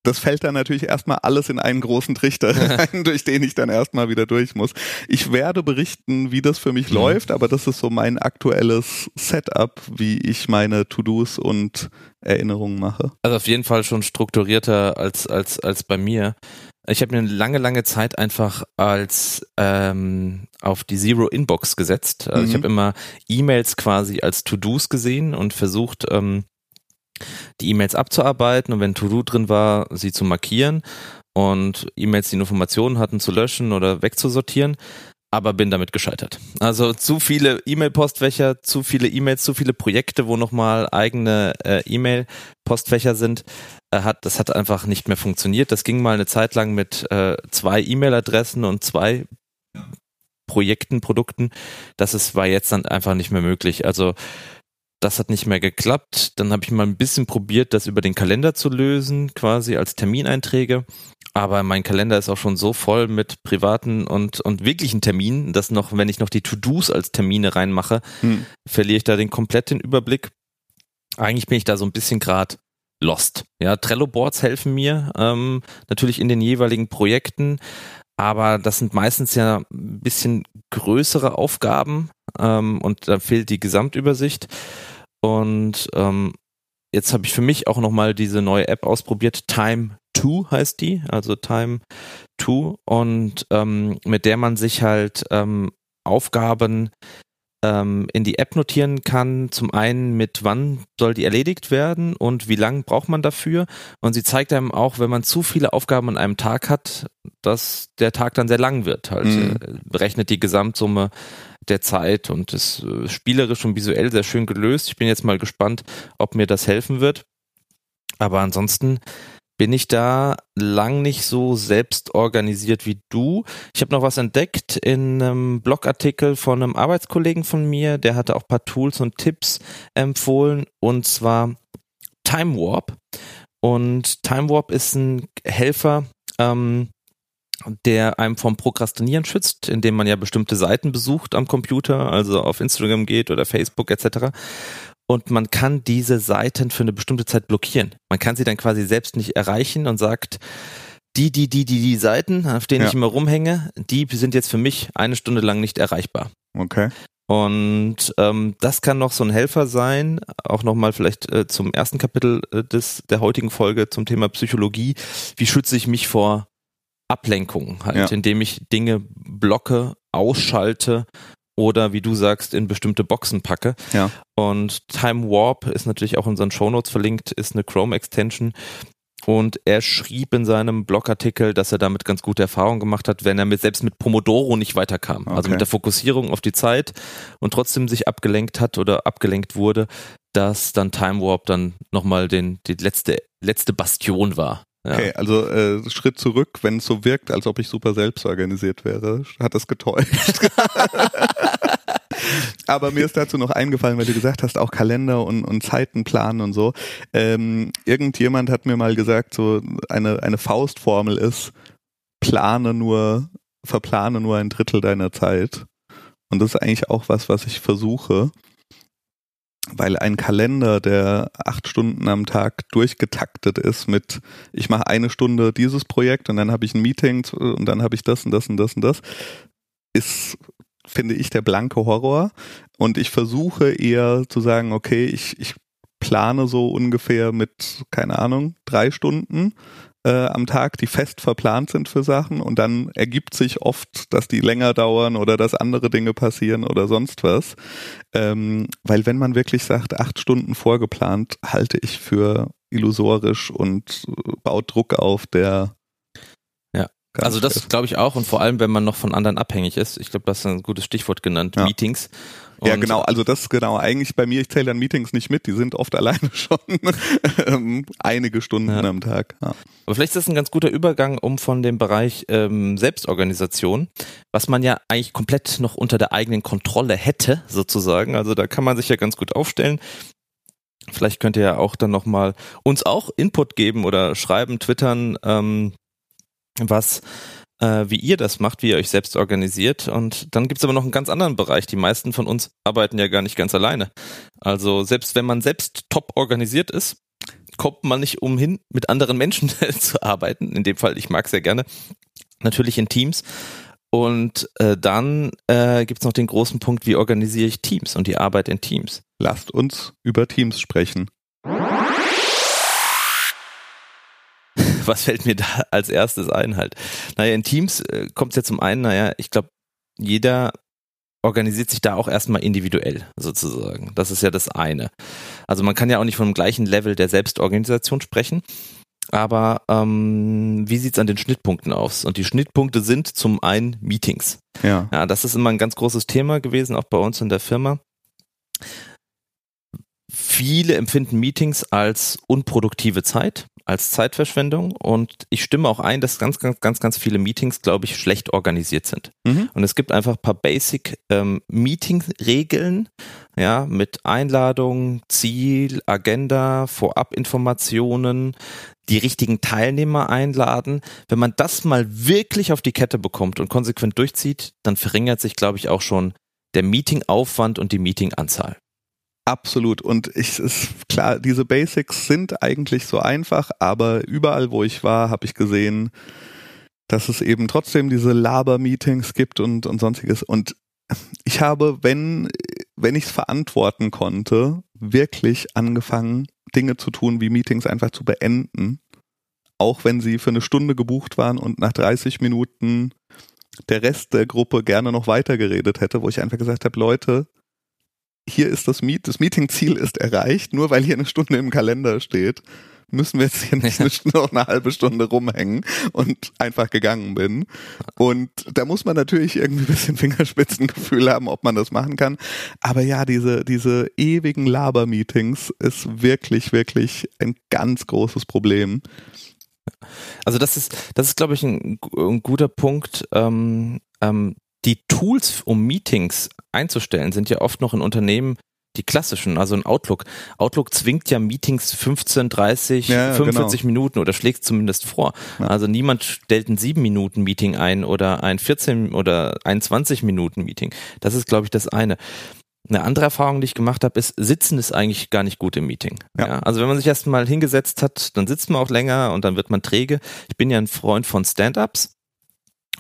Das fällt dann natürlich erstmal alles in einen großen Trichter rein, durch den ich dann erstmal wieder durch muss. Ich werde berichten, wie das für mich mhm. läuft, aber das ist so mein aktuelles Setup, wie ich meine To-Dos und Erinnerungen mache. Also auf jeden Fall schon strukturierter als, als, als bei mir. Ich habe mir eine lange, lange Zeit einfach als ähm, auf die Zero Inbox gesetzt. Also mhm. ich habe immer E-Mails quasi als To-Dos gesehen und versucht, ähm, die E-Mails abzuarbeiten und wenn To-Do drin war, sie zu markieren und E-Mails, die Informationen hatten, zu löschen oder wegzusortieren aber bin damit gescheitert. Also zu viele E-Mail-Postfächer, zu viele E-Mails, zu viele Projekte, wo nochmal eigene äh, E-Mail-Postfächer sind, äh, hat, das hat einfach nicht mehr funktioniert. Das ging mal eine Zeit lang mit äh, zwei E-Mail-Adressen und zwei Projekten, Produkten. Das ist, war jetzt dann einfach nicht mehr möglich. Also das hat nicht mehr geklappt. Dann habe ich mal ein bisschen probiert, das über den Kalender zu lösen, quasi als Termineinträge. Aber mein Kalender ist auch schon so voll mit privaten und, und wirklichen Terminen, dass noch, wenn ich noch die To-Dos als Termine reinmache, hm. verliere ich da den kompletten Überblick. Eigentlich bin ich da so ein bisschen gerade lost. Ja, Trello-Boards helfen mir ähm, natürlich in den jeweiligen Projekten, aber das sind meistens ja ein bisschen größere Aufgaben ähm, und da fehlt die Gesamtübersicht. Und ähm, jetzt habe ich für mich auch nochmal diese neue App ausprobiert, Time 2 heißt die, also Time 2 und ähm, mit der man sich halt ähm, Aufgaben ähm, in die App notieren kann. Zum einen mit wann soll die erledigt werden und wie lang braucht man dafür. Und sie zeigt einem auch, wenn man zu viele Aufgaben an einem Tag hat, dass der Tag dann sehr lang wird. Halt mhm. Äh, berechnet die Gesamtsumme der Zeit und ist äh, spielerisch und visuell sehr schön gelöst. Ich bin jetzt mal gespannt, ob mir das helfen wird. Aber ansonsten bin ich da lang nicht so selbst organisiert wie du. Ich habe noch was entdeckt in einem Blogartikel von einem Arbeitskollegen von mir, der hatte auch ein paar Tools und Tipps empfohlen und zwar Time Warp. Und Time Warp ist ein Helfer, ähm, der einem vom Prokrastinieren schützt, indem man ja bestimmte Seiten besucht am Computer, also auf Instagram geht oder Facebook etc und man kann diese Seiten für eine bestimmte Zeit blockieren. Man kann sie dann quasi selbst nicht erreichen und sagt, die, die, die, die, die Seiten, auf denen Ja. ich immer rumhänge, die sind jetzt für mich eine Stunde lang nicht erreichbar. Okay. Und ähm, das kann noch so ein Helfer sein, auch nochmal vielleicht äh, zum ersten Kapitel äh, des, der heutigen Folge zum Thema Psychologie. Wie schütze ich mich vor Ablenkung? Halt, Ja. indem ich Dinge blocke, ausschalte oder wie du sagst, in bestimmte Boxen packe. Ja. Und Time Warp ist natürlich auch in unseren Shownotes verlinkt, ist eine Chrome-Extension. Und er schrieb in seinem Blogartikel, dass er damit ganz gute Erfahrungen gemacht hat, wenn er mit, selbst mit Pomodoro nicht weiterkam. Also Okay. mit der Fokussierung auf die Zeit und trotzdem sich abgelenkt hat oder abgelenkt wurde, dass dann Time Warp dann nochmal den, die letzte, letzte Bastion war. Ja. Okay, also äh, Schritt zurück, wenn es so wirkt, als ob ich super selbst organisiert wäre, hat das getäuscht. Aber mir ist dazu noch eingefallen, weil du gesagt hast, auch Kalender und, und Zeitenplan und so. Ähm, irgendjemand hat mir mal gesagt, so eine, eine Faustformel ist, plane nur, verplane nur ein Drittel deiner Zeit. Und das ist eigentlich auch was, was ich versuche. Weil ein Kalender, der acht Stunden am Tag durchgetaktet ist mit, ich mache eine Stunde dieses Projekt und dann habe ich ein Meeting und dann habe ich das und das und das und das, ist, finde ich, der blanke Horror. Und ich versuche eher zu sagen, okay, ich, ich plane so ungefähr mit, keine Ahnung, drei Stunden äh, am Tag, die fest verplant sind für Sachen und dann ergibt sich oft, dass die länger dauern oder dass andere Dinge passieren oder sonst was. Ähm, weil wenn man wirklich sagt, acht Stunden vorgeplant, halte ich für illusorisch und äh, baut Druck auf, der Ja. ganz Also das glaube ich auch und vor allem, wenn man noch von anderen abhängig ist. Ich glaube, das ist ein gutes Stichwort genannt, Ja. Meetings. Ja, Und- genau. Also das ist genau eigentlich bei mir, ich zähle dann Meetings nicht mit, die sind oft alleine schon ähm, einige Stunden Ja. am Tag. Ja. Aber vielleicht ist das ein ganz guter Übergang, um von dem Bereich ähm, Selbstorganisation, was man ja eigentlich komplett noch unter der eigenen Kontrolle hätte, sozusagen. Also da kann man sich ja ganz gut aufstellen. Vielleicht könnt ihr ja auch dann nochmal uns auch Input geben oder schreiben, twittern, ähm, was äh, wie ihr das macht, wie ihr euch selbst organisiert. Und dann gibt's aber noch einen ganz anderen Bereich. Die meisten von uns arbeiten ja gar nicht ganz alleine. Also selbst wenn man selbst top organisiert ist, kommt man nicht umhin, mit anderen Menschen zu arbeiten. In dem Fall, ich mag sehr gerne, natürlich in Teams. Und äh, dann äh, gibt's noch den großen Punkt, wie organisiere ich Teams und die Arbeit in Teams. Lasst uns über Teams sprechen. Was fällt mir da als erstes ein halt? Naja, in Teams äh, kommt es ja zum einen, naja, ich glaube, jeder organisiert sich da auch erstmal individuell sozusagen. Das ist ja das eine. Also man kann ja auch nicht von dem gleichen Level der Selbstorganisation sprechen. Aber ähm, wie sieht's an den Schnittpunkten aus? Und die Schnittpunkte sind zum einen Meetings. Ja. Ja, das ist immer ein ganz großes Thema gewesen, auch bei uns in der Firma. Viele empfinden Meetings als unproduktive Zeit, als Zeitverschwendung und ich stimme auch ein, dass ganz, ganz, ganz, ganz viele Meetings, glaube ich, schlecht organisiert sind. Mhm. Und es gibt einfach ein paar Basic ähm, Meeting-Regeln, ja, mit Einladung, Ziel, Agenda, Vorabinformationen, die richtigen Teilnehmer einladen. Wenn man das mal wirklich auf die Kette bekommt und konsequent durchzieht, dann verringert sich, glaube ich, auch schon der Meetingaufwand und die Meetinganzahl. Absolut. Und ich ist klar, diese Basics sind eigentlich so einfach, aber überall, wo ich war, habe ich gesehen, dass es eben trotzdem diese Laber-Meetings gibt und, und sonstiges. Und ich habe, wenn, wenn ich es verantworten konnte, wirklich angefangen, Dinge zu tun, wie Meetings einfach zu beenden. Auch wenn sie für eine Stunde gebucht waren und nach 30 Minuten der Rest der Gruppe gerne noch weitergeredet hätte, wo ich einfach gesagt habe, Leute, hier ist das Meet, das Meetingziel ist erreicht, nur weil hier eine Stunde im Kalender steht, müssen wir jetzt hier nicht eine noch eine halbe Stunde rumhängen und einfach gegangen bin. Und da muss man natürlich irgendwie ein bisschen Fingerspitzengefühl haben, ob man das machen kann. Aber ja, diese, diese ewigen Laber-Meetings ist wirklich, wirklich ein ganz großes Problem. Also das ist, das ist, glaube ich, ein, ein guter Punkt. Ähm, ähm, die Tools, um Meetings einzustellen, sind ja oft noch in Unternehmen die klassischen, also ein Outlook. Outlook zwingt ja Meetings 15, 30, Ja, 45 Minuten oder schlägt zumindest vor. Ja. Also niemand stellt ein 7 Minuten Meeting ein oder ein 14 oder ein 20 Minuten Meeting. Das ist, glaube ich, das eine. Eine andere Erfahrung, die ich gemacht habe, ist, Sitzen ist eigentlich gar nicht gut im Meeting. Ja. ja. also wenn man sich erstmal hingesetzt hat, dann sitzt man auch länger und dann wird man träge. Ich bin ja ein Freund von Stand-ups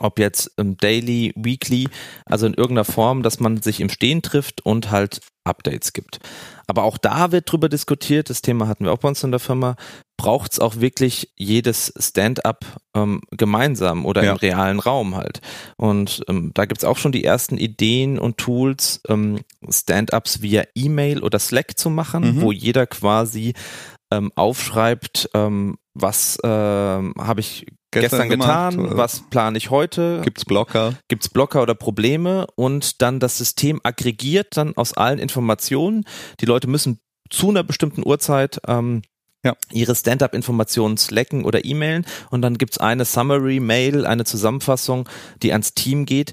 ob jetzt ähm, daily, weekly, also in irgendeiner Form, dass man sich im Stehen trifft und halt Updates gibt. Aber auch da wird drüber diskutiert, das Thema hatten wir auch bei uns in der Firma, braucht es auch wirklich jedes Stand-up ähm, gemeinsam oder ja. im realen Raum halt. Und ähm, da gibt's auch schon die ersten Ideen und Tools, ähm, Stand-ups via E-Mail oder Slack zu machen, mhm. wo jeder quasi ähm, aufschreibt, ähm, was äh, habe ich gestern, gestern getan, gemacht, was plane ich heute? Gibt's Blocker? Gibt's Blocker oder Probleme? Und dann das System aggregiert dann aus allen Informationen. Die Leute müssen zu einer bestimmten Uhrzeit ähm, ja. ihre Stand-up-Informationen slacken oder e-mailen und dann gibt's eine Summary-Mail, eine Zusammenfassung, die ans Team geht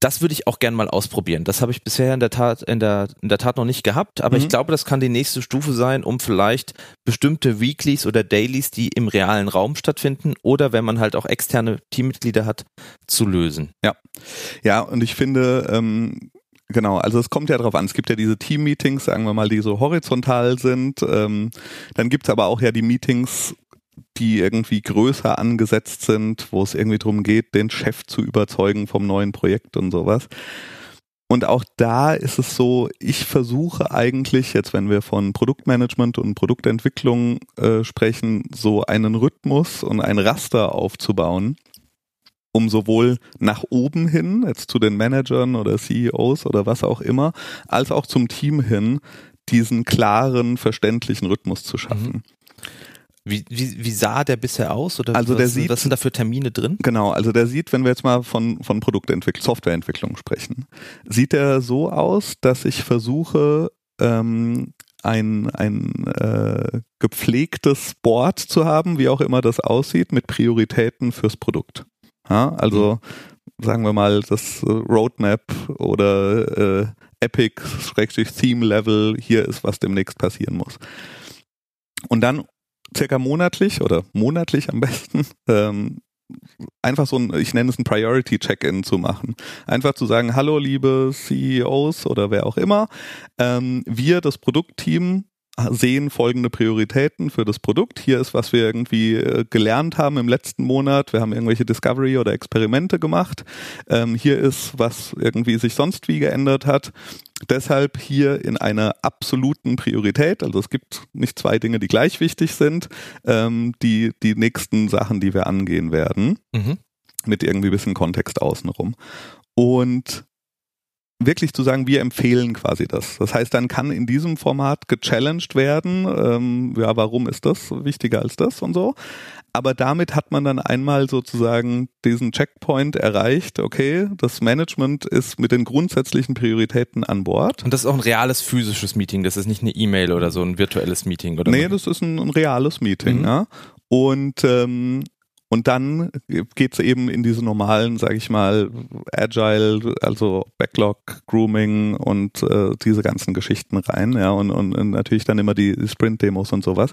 das würde ich auch gern mal ausprobieren. Das habe ich bisher in der Tat in der in der Tat noch nicht gehabt, aber mhm. ich glaube, das kann die nächste Stufe sein, um vielleicht bestimmte Weeklies oder Dailies, die im realen Raum stattfinden oder wenn man halt auch externe Teammitglieder hat, zu lösen. Ja, ja, und ich finde ähm, Genau, also es kommt ja darauf an. Es gibt ja diese Team-Meetings, sagen wir mal, die so horizontal sind. Ähm, dann gibt's aber auch ja die Meetings, die irgendwie größer angesetzt sind, wo es irgendwie darum geht, den Chef zu überzeugen vom neuen Projekt und sowas. Und auch da ist es so, ich versuche eigentlich, jetzt wenn wir von Produktmanagement und Produktentwicklung äh, sprechen, so einen Rhythmus und ein Raster aufzubauen, um sowohl nach oben hin, jetzt zu den Managern oder CEOs oder was auch immer, als auch zum Team hin, diesen klaren, verständlichen Rhythmus zu schaffen. Mhm. Wie, wie, wie sah der bisher aus? Oder also was, der sieht, was sind da für Termine drin? Genau, also der sieht, wenn wir jetzt mal von, von Produktentwicklung, Softwareentwicklung sprechen, sieht er so aus, dass ich versuche, ähm, ein, ein äh, gepflegtes Board zu haben, wie auch immer das aussieht, mit Prioritäten fürs Produkt. Ja, also mhm. sagen wir mal das äh, Roadmap oder äh, Epic-Theme-Level, hier ist, was demnächst passieren muss. Und dann circa monatlich oder monatlich am besten ähm, einfach so ein, ich nenne es ein Priority Check-in zu machen. Einfach zu sagen, hallo liebe CEOs oder wer auch immer, ähm, wir, das Produktteam, sehen folgende Prioritäten für das Produkt. Hier ist, was wir irgendwie äh, gelernt haben im letzten Monat. Wir haben irgendwelche Discovery oder Experimente gemacht. Ähm, hier ist, was irgendwie sich sonst wie geändert hat. Deshalb hier in einer absoluten Priorität. Also es gibt nicht zwei Dinge, die gleich wichtig sind. Ähm, die, die nächsten Sachen, die wir angehen werden. Mhm. Mit irgendwie bisschen Kontext außenrum. Und wirklich zu sagen, wir empfehlen quasi das. Das heißt, dann kann in diesem Format gechallenged werden, ähm, ja, warum ist das wichtiger als das und so. Aber damit hat man dann einmal sozusagen diesen Checkpoint erreicht, okay, das Management ist mit den grundsätzlichen Prioritäten an Bord. Und das ist auch ein reales physisches Meeting, das ist nicht eine E-Mail oder so ein virtuelles Meeting, oder? Nee, das ist ein, ein reales Meeting, mhm. ja. Und ähm, und dann geht's eben in diese normalen, sage ich mal, Agile, also Backlog, Grooming und äh, diese ganzen Geschichten rein, ja, und, und, und natürlich dann immer die, Sprint-Demos und sowas.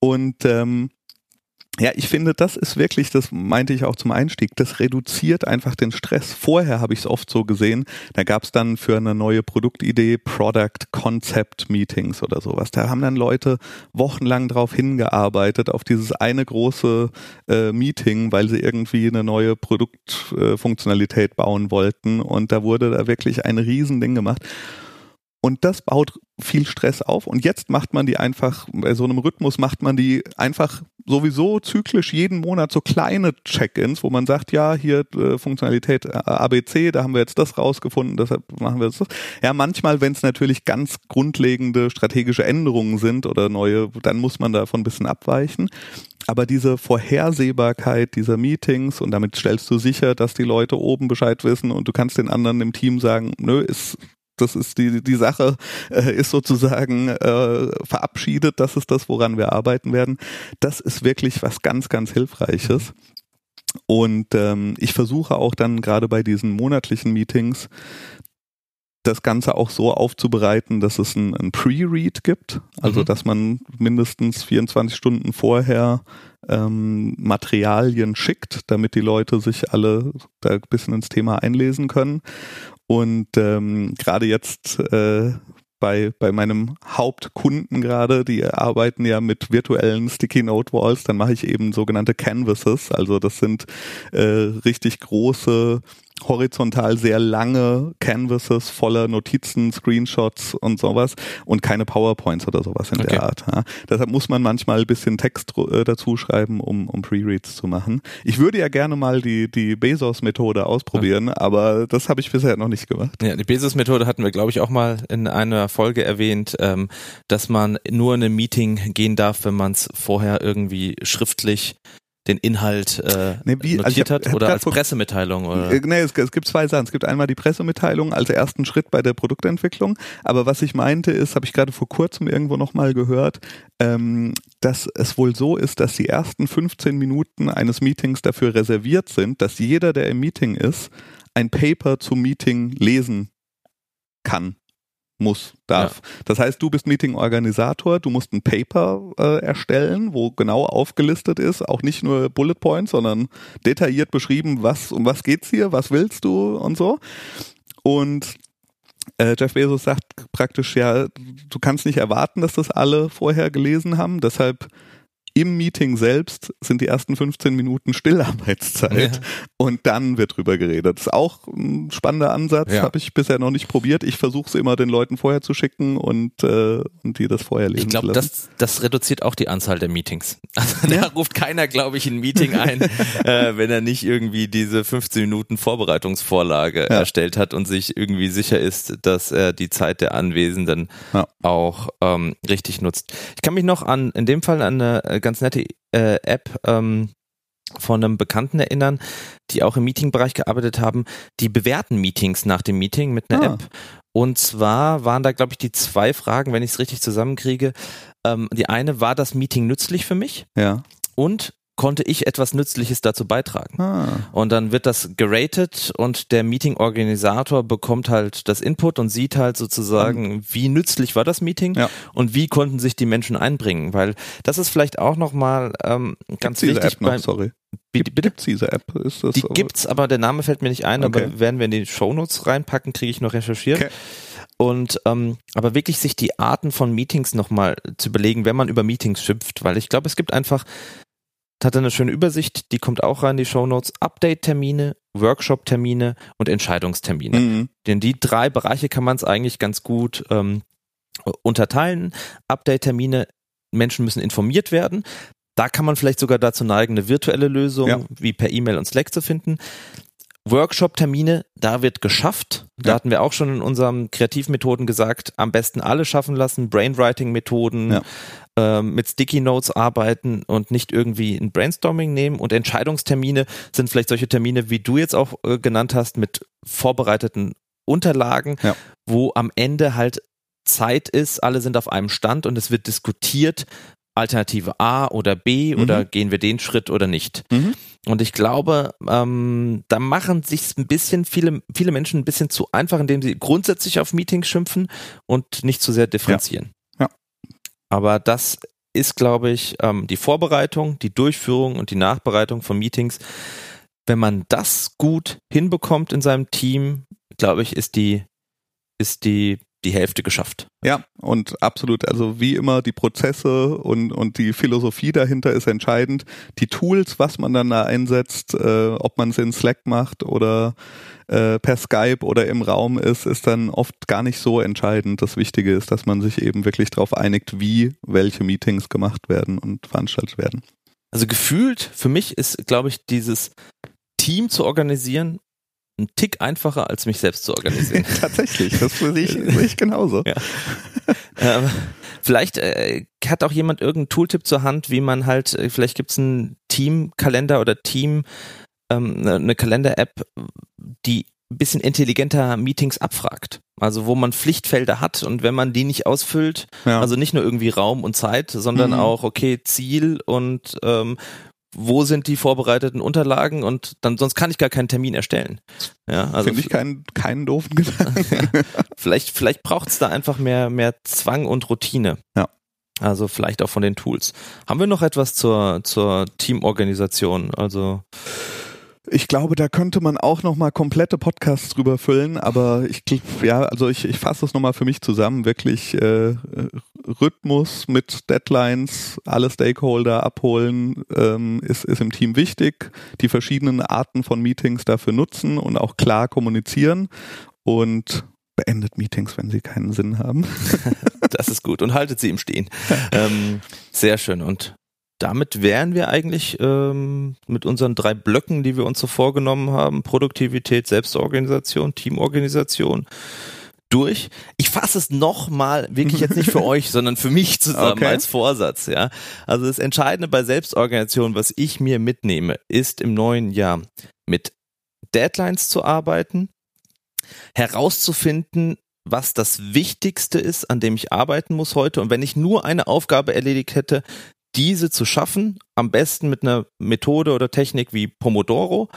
Und ähm, ja, ich finde, das ist wirklich, das meinte ich auch zum Einstieg, das reduziert einfach den Stress. Vorher habe ich es oft so gesehen, da gab es dann für eine neue Produktidee Product Concept Meetings oder sowas. Da haben dann Leute wochenlang drauf hingearbeitet, auf dieses eine große äh, Meeting, weil sie irgendwie eine neue Produktfunktionalität äh, bauen wollten. Und da wurde da wirklich ein Riesending gemacht. Und das baut viel Stress auf. Und jetzt macht man die einfach, bei so einem Rhythmus macht man die einfach sowieso zyklisch jeden Monat so kleine Check-ins, wo man sagt, ja, hier äh, Funktionalität äh, ABC, da haben wir jetzt das rausgefunden, deshalb machen wir das. Ja, manchmal, wenn es natürlich ganz grundlegende strategische Änderungen sind oder neue, dann muss man davon ein bisschen abweichen. Aber diese Vorhersehbarkeit dieser Meetings und damit stellst du sicher, dass die Leute oben Bescheid wissen und du kannst den anderen im Team sagen, nö, ist das ist die, die Sache äh, ist sozusagen äh, verabschiedet, das ist das, woran wir arbeiten werden. Das ist wirklich was ganz, ganz Hilfreiches. Und ähm, ich versuche auch dann gerade bei diesen monatlichen Meetings das Ganze auch so aufzubereiten, dass es ein, ein Pre-Read gibt, also mhm. dass man mindestens 24 Stunden vorher ähm, Materialien schickt, damit die Leute sich alle da ein bisschen ins Thema einlesen können. Und ähm, gerade jetzt äh, bei, bei meinem Hauptkunden gerade, die arbeiten ja mit virtuellen Sticky Note Walls, dann mache ich eben sogenannte Canvases. Also das sind äh, richtig große horizontal sehr lange Canvases voller Notizen, Screenshots und sowas und keine PowerPoints oder sowas in okay. der Art. Ja. Deshalb muss man manchmal ein bisschen Text äh, dazu schreiben, um, um Pre-Reads zu machen. Ich würde ja gerne mal die, die Bezos-Methode ausprobieren, ja. aber das habe ich bisher noch nicht gemacht. Ja, die Bezos-Methode hatten wir, glaube ich, auch mal in einer Folge erwähnt, ähm, dass man nur in ein Meeting gehen darf, wenn man es vorher irgendwie schriftlich den Inhalt äh, nee, wie, also notiert also hab, hat oder als Pressemitteilung? Oder? Äh, nee, es, es, gibt zwei Sachen. Es gibt einmal die Pressemitteilung als ersten Schritt bei der Produktentwicklung. Aber was ich meinte ist, habe ich gerade vor kurzem irgendwo nochmal gehört, ähm, dass es wohl so ist, dass die ersten 15 Minuten eines Meetings dafür reserviert sind, dass jeder, der im Meeting ist, ein Paper zum Meeting lesen kann muss, darf. Ja. Das heißt, du bist Meeting-Organisator, du musst ein Paper äh, erstellen, wo genau aufgelistet ist, auch nicht nur Bullet Points, sondern detailliert beschrieben, was um was geht's hier, was willst du und so. Und äh, Jeff Bezos sagt praktisch ja, du kannst nicht erwarten, dass das alle vorher gelesen haben, deshalb im Meeting selbst sind die ersten 15 Minuten Stillarbeitszeit ja. und dann wird drüber geredet. Das ist auch ein spannender Ansatz, ja. habe ich bisher noch nicht probiert. Ich versuche es immer den Leuten vorher zu schicken und, äh, und die das vorher lesen Ich glaube, das, das reduziert auch die Anzahl der Meetings. Also da ruft keiner, glaube ich, ein Meeting ein, äh, wenn er nicht irgendwie diese 15 Minuten Vorbereitungsvorlage erstellt hat und sich irgendwie sicher ist, dass er die Zeit der Anwesenden auch ähm, richtig nutzt. Ich kann mich noch an, in dem Fall an eine äh, ganz nette äh, App ähm, von einem Bekannten erinnern, die auch im Meetingbereich gearbeitet haben. Die bewerten Meetings nach dem Meeting mit einer ah. App. Und zwar waren da, glaube ich, die zwei Fragen, wenn ich es richtig zusammenkriege. Ähm, die eine, war das Meeting nützlich für mich? Ja. Und konnte ich etwas Nützliches dazu beitragen. Ah. Und dann wird das geratet und der Meeting-Organisator bekommt halt das Input und sieht halt sozusagen, um. wie nützlich war das Meeting ja. und wie konnten sich die Menschen einbringen. Weil das ist vielleicht auch nochmal ähm, ganz Gibt's wichtig. App noch, sorry. Bitte? Gibt's diese App? Ist das die aber? gibt's, aber der Name fällt mir nicht ein, okay. aber werden wir in die Shownotes reinpacken, kriege ich noch recherchiert. Okay. Und ähm, aber wirklich sich die Arten von Meetings nochmal zu überlegen, wenn man über Meetings schimpft, weil ich glaube, es gibt einfach hat eine schöne Übersicht, die kommt auch rein, die Show Notes. Update-Termine, Workshop-Termine und Entscheidungstermine. Mhm. Denn die drei Bereiche kann man es eigentlich ganz gut ähm, unterteilen. Update-Termine, Menschen müssen informiert werden. Da kann man vielleicht sogar dazu neigen, eine virtuelle Lösung ja. wie per E-Mail und Slack zu finden. Workshop-Termine, da wird geschafft. Da ja. hatten wir auch schon in unseren Kreativmethoden gesagt, am besten alle schaffen lassen, Brainwriting-Methoden, ja. ähm, mit Sticky Notes arbeiten und nicht irgendwie ein Brainstorming nehmen. Und Entscheidungstermine sind vielleicht solche Termine, wie du jetzt auch äh, genannt hast, mit vorbereiteten Unterlagen, ja. wo am Ende halt Zeit ist, alle sind auf einem Stand und es wird diskutiert, Alternative A oder B mhm. oder gehen wir den Schritt oder nicht. Mhm. Und ich glaube, ähm, da machen sich ein bisschen viele, viele Menschen ein bisschen zu einfach, indem sie grundsätzlich auf Meetings schimpfen und nicht zu sehr differenzieren. Ja. ja. Aber das ist, glaube ich, ähm, die Vorbereitung, die Durchführung und die Nachbereitung von Meetings. Wenn man das gut hinbekommt in seinem Team, glaube ich, ist die, ist die die Hälfte geschafft. Ja, und absolut. Also wie immer, die Prozesse und, und die Philosophie dahinter ist entscheidend. Die Tools, was man dann da einsetzt, äh, ob man es in Slack macht oder äh, per Skype oder im Raum ist, ist dann oft gar nicht so entscheidend. Das Wichtige ist, dass man sich eben wirklich darauf einigt, wie welche Meetings gemacht werden und veranstaltet werden. Also gefühlt, für mich ist, glaube ich, dieses Team zu organisieren ein Tick einfacher, als mich selbst zu organisieren. Tatsächlich, das sehe ich, sehe ich genauso. Ja. Ähm, vielleicht äh, hat auch jemand irgendeinen Tooltip zur Hand, wie man halt, äh, vielleicht gibt es einen Teamkalender oder Team, ähm, ne, eine Kalender-App, die ein bisschen intelligenter Meetings abfragt. Also wo man Pflichtfelder hat und wenn man die nicht ausfüllt, ja. also nicht nur irgendwie Raum und Zeit, sondern mhm. auch, okay, Ziel und ähm, wo sind die vorbereiteten Unterlagen und dann sonst kann ich gar keinen Termin erstellen. Ja, also finde ich keinen keinen doofen Gedanken. ja, vielleicht vielleicht braucht es da einfach mehr mehr Zwang und Routine. Ja. Also vielleicht auch von den Tools. Haben wir noch etwas zur zur Teamorganisation? Also ich glaube, da könnte man auch noch mal komplette Podcasts drüber füllen, aber ich ja, also ich, ich fasse es noch mal für mich zusammen, wirklich äh, Rhythmus mit Deadlines, alle Stakeholder abholen, ähm, ist, ist im Team wichtig, die verschiedenen Arten von Meetings dafür nutzen und auch klar kommunizieren und beendet Meetings, wenn sie keinen Sinn haben. das ist gut und haltet sie im Stehen. Ähm, sehr schön und damit wären wir eigentlich ähm, mit unseren drei Blöcken, die wir uns so vorgenommen haben, Produktivität, Selbstorganisation, Teamorganisation, durch. Ich fasse es nochmal, wirklich jetzt nicht für euch, sondern für mich zusammen okay. als Vorsatz, ja. Also das Entscheidende bei Selbstorganisation, was ich mir mitnehme, ist im neuen Jahr mit Deadlines zu arbeiten, herauszufinden, was das Wichtigste ist, an dem ich arbeiten muss heute. Und wenn ich nur eine Aufgabe erledigt hätte, diese zu schaffen, am besten mit einer Methode oder Technik wie Pomodoro,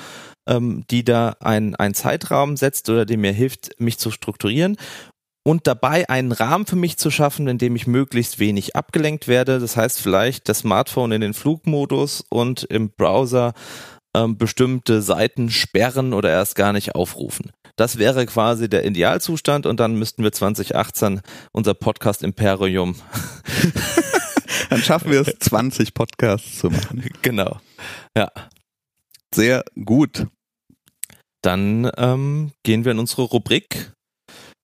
ähm, die da einen, einen Zeitraum setzt oder die mir hilft, mich zu strukturieren und dabei einen Rahmen für mich zu schaffen, in dem ich möglichst wenig abgelenkt werde. Das heißt vielleicht das Smartphone in den Flugmodus und im Browser ähm, bestimmte Seiten sperren oder erst gar nicht aufrufen. Das wäre quasi der Idealzustand und dann müssten wir 2018 unser Podcast Imperium Dann schaffen wir es, 20 Podcasts zu machen. Genau. Ja. Sehr gut. Dann ähm, gehen wir in unsere Rubrik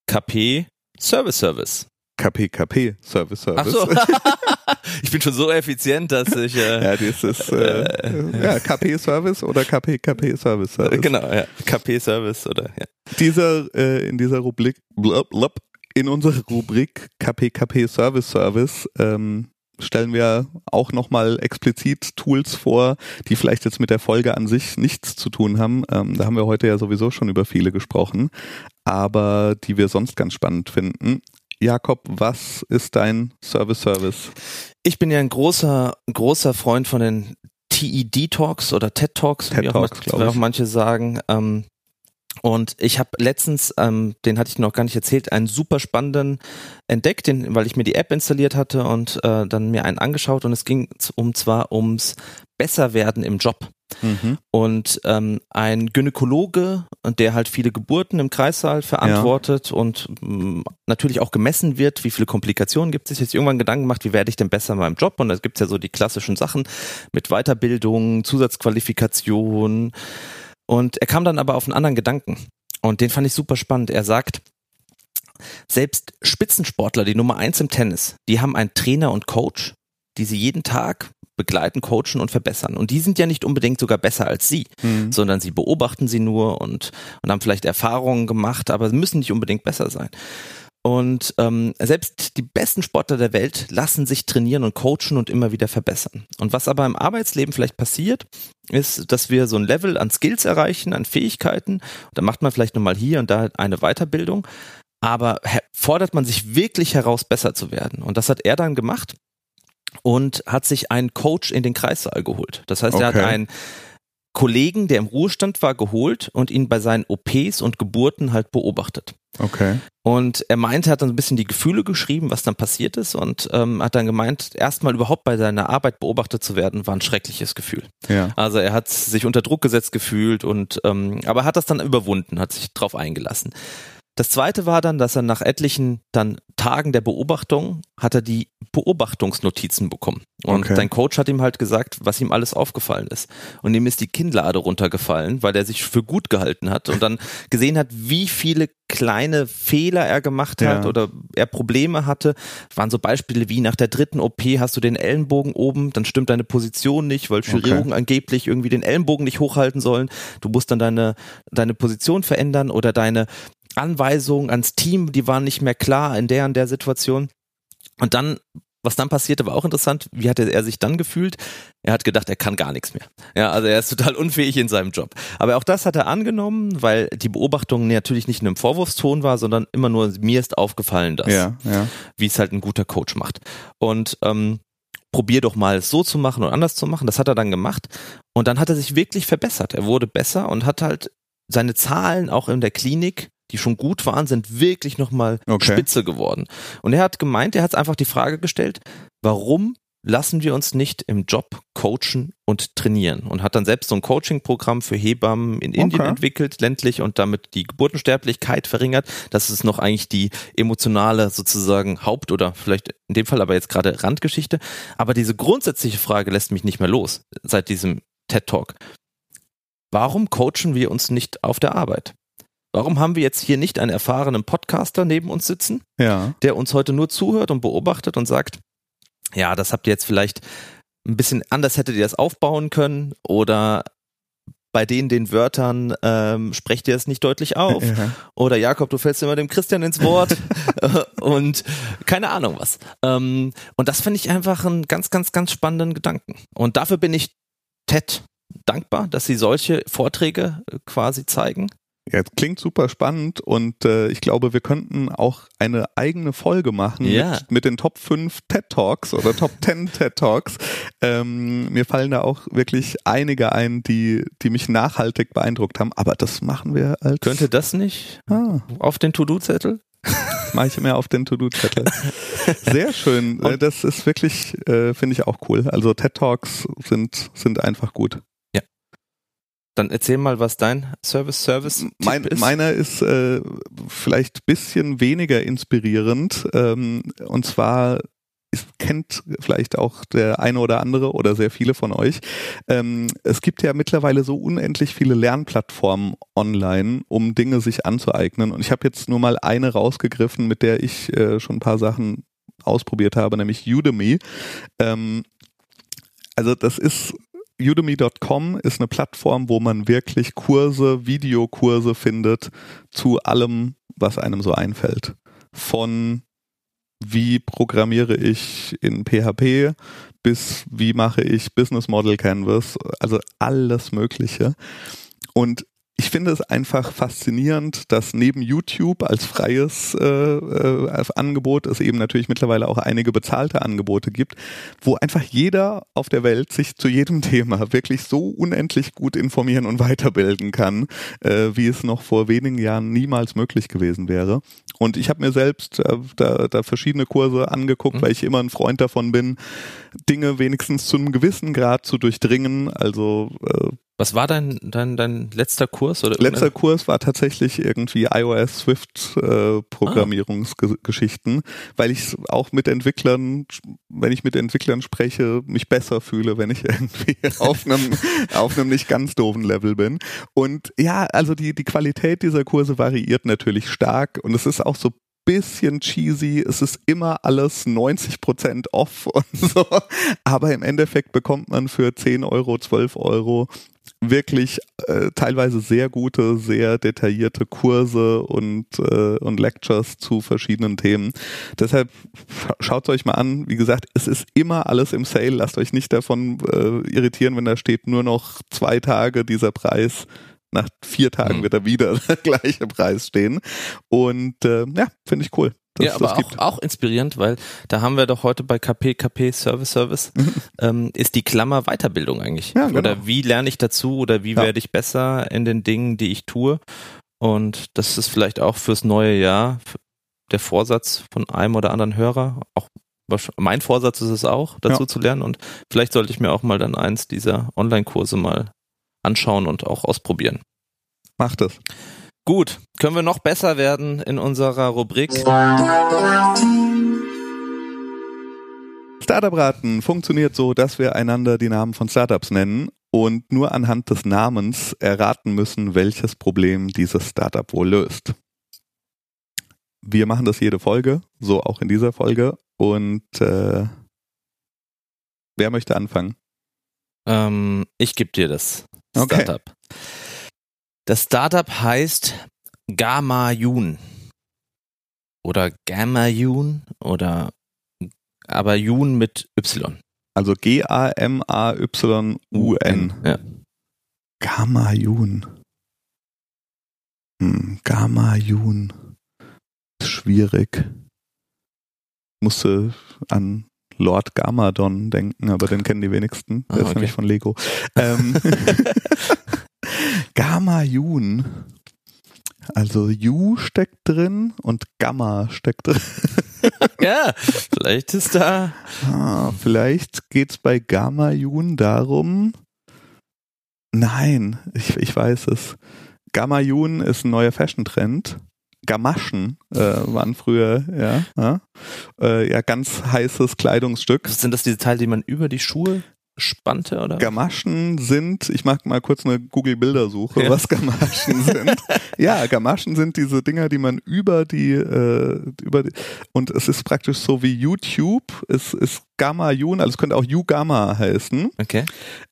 KP Service Service. KP, KP, Service, Service. So. ich bin schon so effizient, dass ich. Äh, ja, dieses äh, äh, ja, KP Service oder KP, KP Service, Service. Genau, ja. KP Service oder ja. Dieser, äh, in dieser Rubrik, blub, blub, in unserer Rubrik KP, KP Service, Service, ähm, stellen wir auch nochmal explizit Tools vor, die vielleicht jetzt mit der Folge an sich nichts zu tun haben. Ähm, da haben wir heute ja sowieso schon über viele gesprochen, aber die wir sonst ganz spannend finden. Jakob, was ist dein Service-Service? Ich bin ja ein großer, großer Freund von den TED-Talks oder TED-Talks, TED wie auch, Talks, auch manche sagen. Ähm, und ich habe letztens, ähm, den hatte ich noch gar nicht erzählt, einen super spannenden entdeckt, den, weil ich mir die App installiert hatte und äh, dann mir einen angeschaut und es ging um zwar ums Besserwerden im Job. Mhm. Und ähm, ein Gynäkologe, der halt viele Geburten im Kreissaal verantwortet ja. und ähm, natürlich auch gemessen wird, wie viele Komplikationen gibt es, sich jetzt irgendwann Gedanken gemacht, wie werde ich denn besser in meinem Job? Und da gibt es ja so die klassischen Sachen mit Weiterbildung, Zusatzqualifikation, und er kam dann aber auf einen anderen Gedanken. Und den fand ich super spannend. Er sagt, selbst Spitzensportler, die Nummer eins im Tennis, die haben einen Trainer und Coach, die sie jeden Tag begleiten, coachen und verbessern. Und die sind ja nicht unbedingt sogar besser als sie, mhm. sondern sie beobachten sie nur und, und haben vielleicht Erfahrungen gemacht, aber sie müssen nicht unbedingt besser sein. Und ähm, selbst die besten Sportler der Welt lassen sich trainieren und coachen und immer wieder verbessern. Und was aber im Arbeitsleben vielleicht passiert, ist, dass wir so ein Level an Skills erreichen, an Fähigkeiten. Da macht man vielleicht nochmal hier und da eine Weiterbildung. Aber fordert man sich wirklich heraus, besser zu werden? Und das hat er dann gemacht und hat sich einen Coach in den Kreissaal geholt. Das heißt, okay. er hat einen Kollegen, der im Ruhestand war, geholt und ihn bei seinen OPs und Geburten halt beobachtet. Okay. Und er meinte, er hat dann ein bisschen die Gefühle geschrieben, was dann passiert ist und ähm, hat dann gemeint, erstmal überhaupt bei seiner Arbeit beobachtet zu werden, war ein schreckliches Gefühl. Ja. Also er hat sich unter Druck gesetzt gefühlt und ähm, aber hat das dann überwunden, hat sich drauf eingelassen. Das zweite war dann, dass er nach etlichen dann Tagen der Beobachtung hat er die Beobachtungsnotizen bekommen. Und okay. sein Coach hat ihm halt gesagt, was ihm alles aufgefallen ist. Und ihm ist die Kinnlade runtergefallen, weil er sich für gut gehalten hat und dann gesehen hat, wie viele kleine Fehler er gemacht hat ja. oder er Probleme hatte. Das waren so Beispiele wie nach der dritten OP hast du den Ellenbogen oben, dann stimmt deine Position nicht, weil Chirurgen okay. angeblich irgendwie den Ellenbogen nicht hochhalten sollen. Du musst dann deine, deine Position verändern oder deine Anweisungen ans Team, die waren nicht mehr klar in der und der Situation. Und dann, was dann passierte, war auch interessant. Wie hatte er sich dann gefühlt? Er hat gedacht, er kann gar nichts mehr. Ja, also er ist total unfähig in seinem Job. Aber auch das hat er angenommen, weil die Beobachtung natürlich nicht in einem Vorwurfston war, sondern immer nur, mir ist aufgefallen, dass, ja, ja. wie es halt ein guter Coach macht. Und ähm, probier doch mal es so zu machen und anders zu machen. Das hat er dann gemacht. Und dann hat er sich wirklich verbessert. Er wurde besser und hat halt seine Zahlen auch in der Klinik die schon gut waren, sind wirklich nochmal okay. spitze geworden. Und er hat gemeint, er hat einfach die Frage gestellt, warum lassen wir uns nicht im Job coachen und trainieren und hat dann selbst so ein Coaching-Programm für Hebammen in okay. Indien entwickelt, ländlich und damit die Geburtensterblichkeit verringert. Das ist noch eigentlich die emotionale sozusagen Haupt- oder vielleicht in dem Fall aber jetzt gerade Randgeschichte. Aber diese grundsätzliche Frage lässt mich nicht mehr los seit diesem TED Talk. Warum coachen wir uns nicht auf der Arbeit? Warum haben wir jetzt hier nicht einen erfahrenen Podcaster neben uns sitzen, ja. der uns heute nur zuhört und beobachtet und sagt, ja, das habt ihr jetzt vielleicht ein bisschen anders hättet ihr das aufbauen können oder bei denen den Wörtern ähm, sprecht ihr es nicht deutlich auf ja. oder Jakob, du fällst immer dem Christian ins Wort und keine Ahnung was. Ähm, und das finde ich einfach einen ganz, ganz, ganz spannenden Gedanken. Und dafür bin ich TED dankbar, dass sie solche Vorträge äh, quasi zeigen. Ja, klingt super spannend und äh, ich glaube, wir könnten auch eine eigene Folge machen ja. mit, mit, den Top 5 TED Talks oder Top 10 TED Talks. Ähm, mir fallen da auch wirklich einige ein, die, die mich nachhaltig beeindruckt haben, aber das machen wir als. Könnte das nicht ah. auf den To-Do-Zettel? mache ich mehr auf den To-Do-Zettel. Sehr schön. Und das ist wirklich, äh, finde ich auch cool. Also TED Talks sind, sind einfach gut. Dann erzähl mal, was dein Service Service mein, ist. Meiner ist äh, vielleicht bisschen weniger inspirierend ähm, und zwar ist, kennt vielleicht auch der eine oder andere oder sehr viele von euch. Ähm, es gibt ja mittlerweile so unendlich viele Lernplattformen online, um Dinge sich anzueignen. Und ich habe jetzt nur mal eine rausgegriffen, mit der ich äh, schon ein paar Sachen ausprobiert habe, nämlich Udemy. Ähm, also das ist Udemy.com ist eine Plattform, wo man wirklich Kurse, Videokurse findet zu allem, was einem so einfällt. Von wie programmiere ich in PHP bis wie mache ich Business Model Canvas, also alles Mögliche. Und ich finde es einfach faszinierend, dass neben YouTube als freies äh, äh, Angebot es eben natürlich mittlerweile auch einige bezahlte Angebote gibt, wo einfach jeder auf der Welt sich zu jedem Thema wirklich so unendlich gut informieren und weiterbilden kann, äh, wie es noch vor wenigen Jahren niemals möglich gewesen wäre. Und ich habe mir selbst äh, da, da verschiedene Kurse angeguckt, mhm. weil ich immer ein Freund davon bin, Dinge wenigstens zu einem gewissen Grad zu durchdringen. Also äh, was war dein, dein, dein letzter Kurs? Oder letzter Kurs war tatsächlich irgendwie iOS Swift äh, Programmierungsgeschichten, ah. weil ich auch mit Entwicklern, wenn ich mit Entwicklern spreche, mich besser fühle, wenn ich irgendwie auf einem, auf einem nicht ganz doofen Level bin. Und ja, also die, die Qualität dieser Kurse variiert natürlich stark und es ist auch so bisschen cheesy, es ist immer alles 90% off und so, aber im Endeffekt bekommt man für 10 Euro, 12 Euro wirklich äh, teilweise sehr gute, sehr detaillierte Kurse und, äh, und Lectures zu verschiedenen Themen. Deshalb schaut euch mal an. Wie gesagt, es ist immer alles im Sale. Lasst euch nicht davon äh, irritieren, wenn da steht nur noch zwei Tage dieser Preis. Nach vier Tagen mhm. wird da wieder der gleiche Preis stehen. Und äh, ja, finde ich cool das, ja, aber auch, auch inspirierend, weil da haben wir doch heute bei KP, KP Service Service, mhm. ähm, ist die Klammer Weiterbildung eigentlich. Ja, genau. Oder wie lerne ich dazu oder wie ja. werde ich besser in den Dingen, die ich tue. Und das ist vielleicht auch fürs neue Jahr der Vorsatz von einem oder anderen Hörer. Auch mein Vorsatz ist es auch, dazu ja. zu lernen. Und vielleicht sollte ich mir auch mal dann eins dieser Online-Kurse mal anschauen und auch ausprobieren. Macht es. Gut, können wir noch besser werden in unserer Rubrik? Startup-Raten funktioniert so, dass wir einander die Namen von Startups nennen und nur anhand des Namens erraten müssen, welches Problem dieses Startup wohl löst. Wir machen das jede Folge, so auch in dieser Folge. Und äh, wer möchte anfangen? Ähm, ich gebe dir das Startup. Okay. Das Startup heißt Gamayun oder Gamayun oder aber Yun mit Y. Also G-A-M-A-Y-U-N. Ja. Gamayun. Hm, Gamayun. Schwierig. Musste an Lord Gamadon denken, aber den kennen die wenigsten. Der ah, okay. ist nämlich von Lego. ähm, Gamma Jun. Also Ju steckt drin und Gamma steckt drin. ja, vielleicht ist da. Ah, vielleicht geht's bei Gamma Jun darum. Nein, ich, ich weiß es. Gamma Jun ist ein neuer Fashion-Trend. Gamaschen äh, waren früher ja, ja, äh, ja ganz heißes Kleidungsstück. Sind das diese Teile, die man über die Schuhe spannte oder? Gamaschen sind, ich mache mal kurz eine Google Bildersuche, ja. was Gamaschen sind. ja, Gamaschen sind diese Dinger, die man über die äh, über die, und es ist praktisch so wie YouTube, es ist Gamma Jun, also es könnte auch U-Gamma heißen. Okay.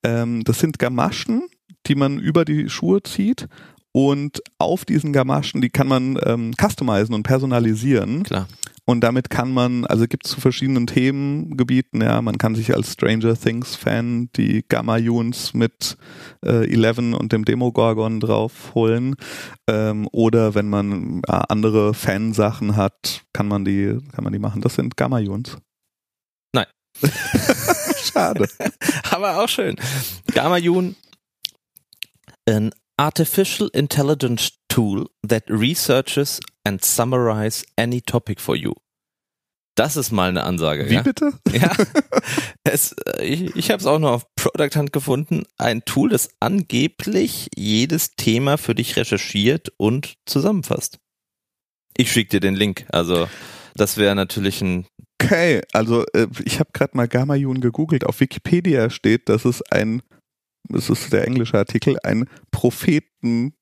Ähm, das sind Gamaschen, die man über die Schuhe zieht und auf diesen Gamaschen, die kann man ähm, customizen und personalisieren. Klar. Und damit kann man, also gibt es zu verschiedenen Themengebieten, ja, man kann sich als Stranger Things Fan die Gamma Juns mit äh, Eleven und dem Demogorgon drauf holen. Ähm, oder wenn man äh, andere Fansachen hat, kann man die, kann man die machen. Das sind Gamma Juns. Nein. Schade. Aber auch schön. Gamma Jun, ein artificial intelligence tool that researches and summarize any topic for you. Das ist mal eine Ansage. Wie ja? bitte? Ja. Es, äh, ich ich habe es auch noch auf Product Hunt gefunden. Ein Tool, das angeblich jedes Thema für dich recherchiert und zusammenfasst. Ich schicke dir den Link. Also das wäre natürlich ein Okay, also äh, ich habe gerade mal Gamma Jun gegoogelt. Auf Wikipedia steht, dass es ein es ist der englische Artikel, ein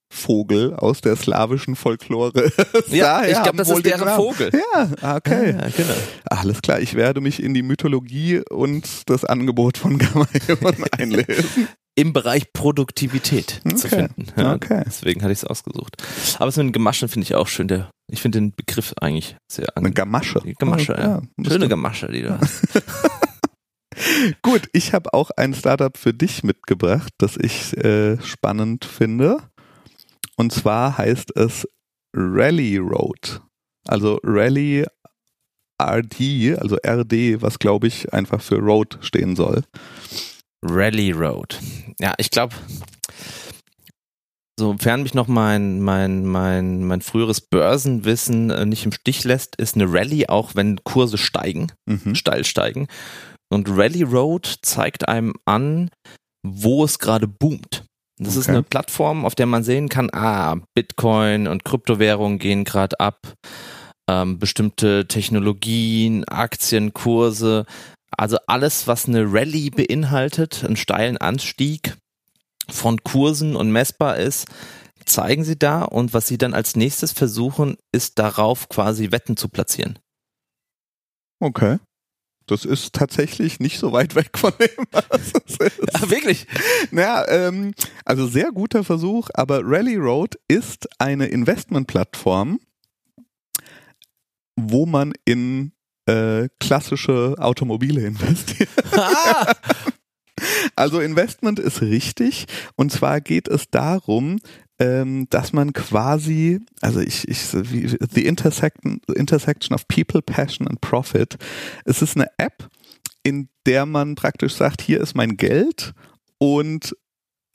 Prophetenvogel aus der slawischen Folklore. ja, ich glaube, das ist deren Vogel. Ja, okay. Ja, genau. Alles klar, ich werde mich in die Mythologie und das Angebot von Gamaion einlesen. Im Bereich Produktivität okay. zu finden. Ja, okay. Deswegen hatte ich es ausgesucht. Aber so ein Gemaschen finde ich auch schön. Der, ich finde den Begriff eigentlich sehr Eine Gamasche. Gamasche, oh, ja. ja. Schöne Gamasche, die du hast. Gut, ich habe auch ein Startup für dich mitgebracht, das ich äh, spannend finde. Und zwar heißt es Rally Road. Also Rally RD, also RD, was glaube ich einfach für Road stehen soll. Rally Road. Ja, ich glaube, sofern mich noch mein, mein, mein, mein früheres Börsenwissen äh, nicht im Stich lässt, ist eine Rally auch, wenn Kurse steigen, Mhm. steil steigen. Und Rally Road zeigt einem an, wo es gerade boomt. Das ist Okay. eine Plattform, auf der man sehen kann, ah, Bitcoin und Kryptowährungen gehen gerade ab, ähm, bestimmte Technologien, Aktienkurse, also alles, was eine Rallye beinhaltet, einen steilen Anstieg von Kursen und messbar ist, zeigen sie da und was sie dann als nächstes versuchen, ist darauf quasi Wetten zu platzieren. Okay. Das ist tatsächlich nicht so weit weg von dem, was es ist. Ja, wirklich? Naja, ähm, also sehr guter Versuch, aber Rally Road ist eine Investmentplattform, wo man in äh, klassische Automobile investiert. Ah, Also Investment ist richtig und zwar geht es darum, ähm, dass man quasi, also ich, ich, wie, the intersection, the intersection of people, passion and profit. Es ist eine App, in der man praktisch sagt, hier ist mein Geld und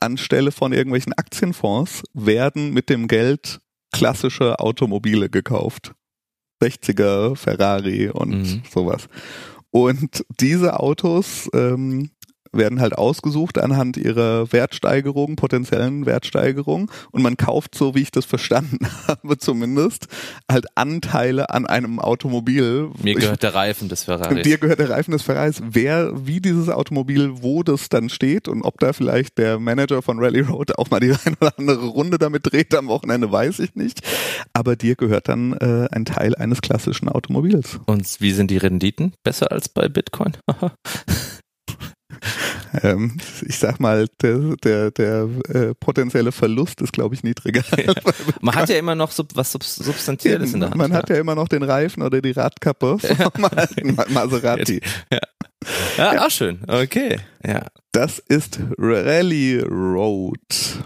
anstelle von irgendwelchen Aktienfonds werden mit dem Geld klassische Automobile gekauft. 60er, Ferrari und Mhm. sowas. Und diese Autos ähm, werden halt ausgesucht anhand ihrer Wertsteigerung, potenziellen Wertsteigerung. Und man kauft, so wie ich das verstanden habe zumindest, halt Anteile an einem Automobil. mir gehört der Reifen des Ferraris. Dir gehört der Reifen des Ferraris. Wer, wie dieses Automobil, wo das dann steht und ob da vielleicht der Manager von Rally Road auch mal die eine oder andere Runde damit dreht am Wochenende, weiß ich nicht. Aber dir gehört dann äh, ein Teil eines klassischen Automobils. Und wie sind die Renditen? Besser als bei Bitcoin? Ähm, ich sag mal, der, der, der äh, potenzielle Verlust ist, glaube ich, niedriger. Man hat ja immer noch sub was Sub Substanzielles in der Hand. Man hat ja immer noch den Reifen oder die Radkappe vom Maserati. ja, auch schön. Okay. Ja. Das ist Rally Road.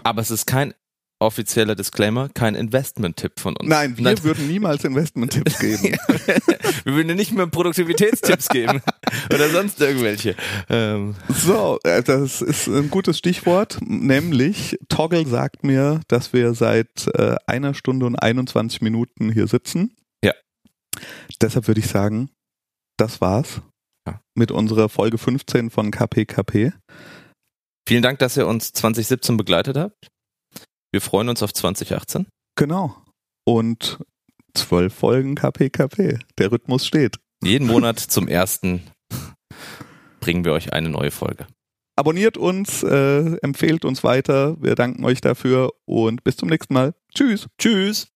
Aber es ist kein offizieller Disclaimer, kein Investment-Tipp von uns. Nein, wir würden niemals Investment-Tipps geben. wir würden nicht mehr Produktivitätstipps geben oder sonst irgendwelche. Ähm, So, äh, das ist ein gutes Stichwort, nämlich Toggle sagt mir, dass wir seit äh, einer Stunde und 21 Minuten hier sitzen. Ja. Deshalb würde ich sagen, das war's Ja. mit unserer Folge 15 von KPKP. Vielen Dank, dass ihr uns 2017 begleitet habt. Wir freuen uns auf 2018. Genau. Und zwölf Folgen KPKP. Der Rhythmus steht. Jeden Monat zum ersten bringen wir euch eine neue Folge. Abonniert uns, äh, empfehlt uns weiter. Wir danken euch dafür und bis zum nächsten Mal. Tschüss. Tschüss.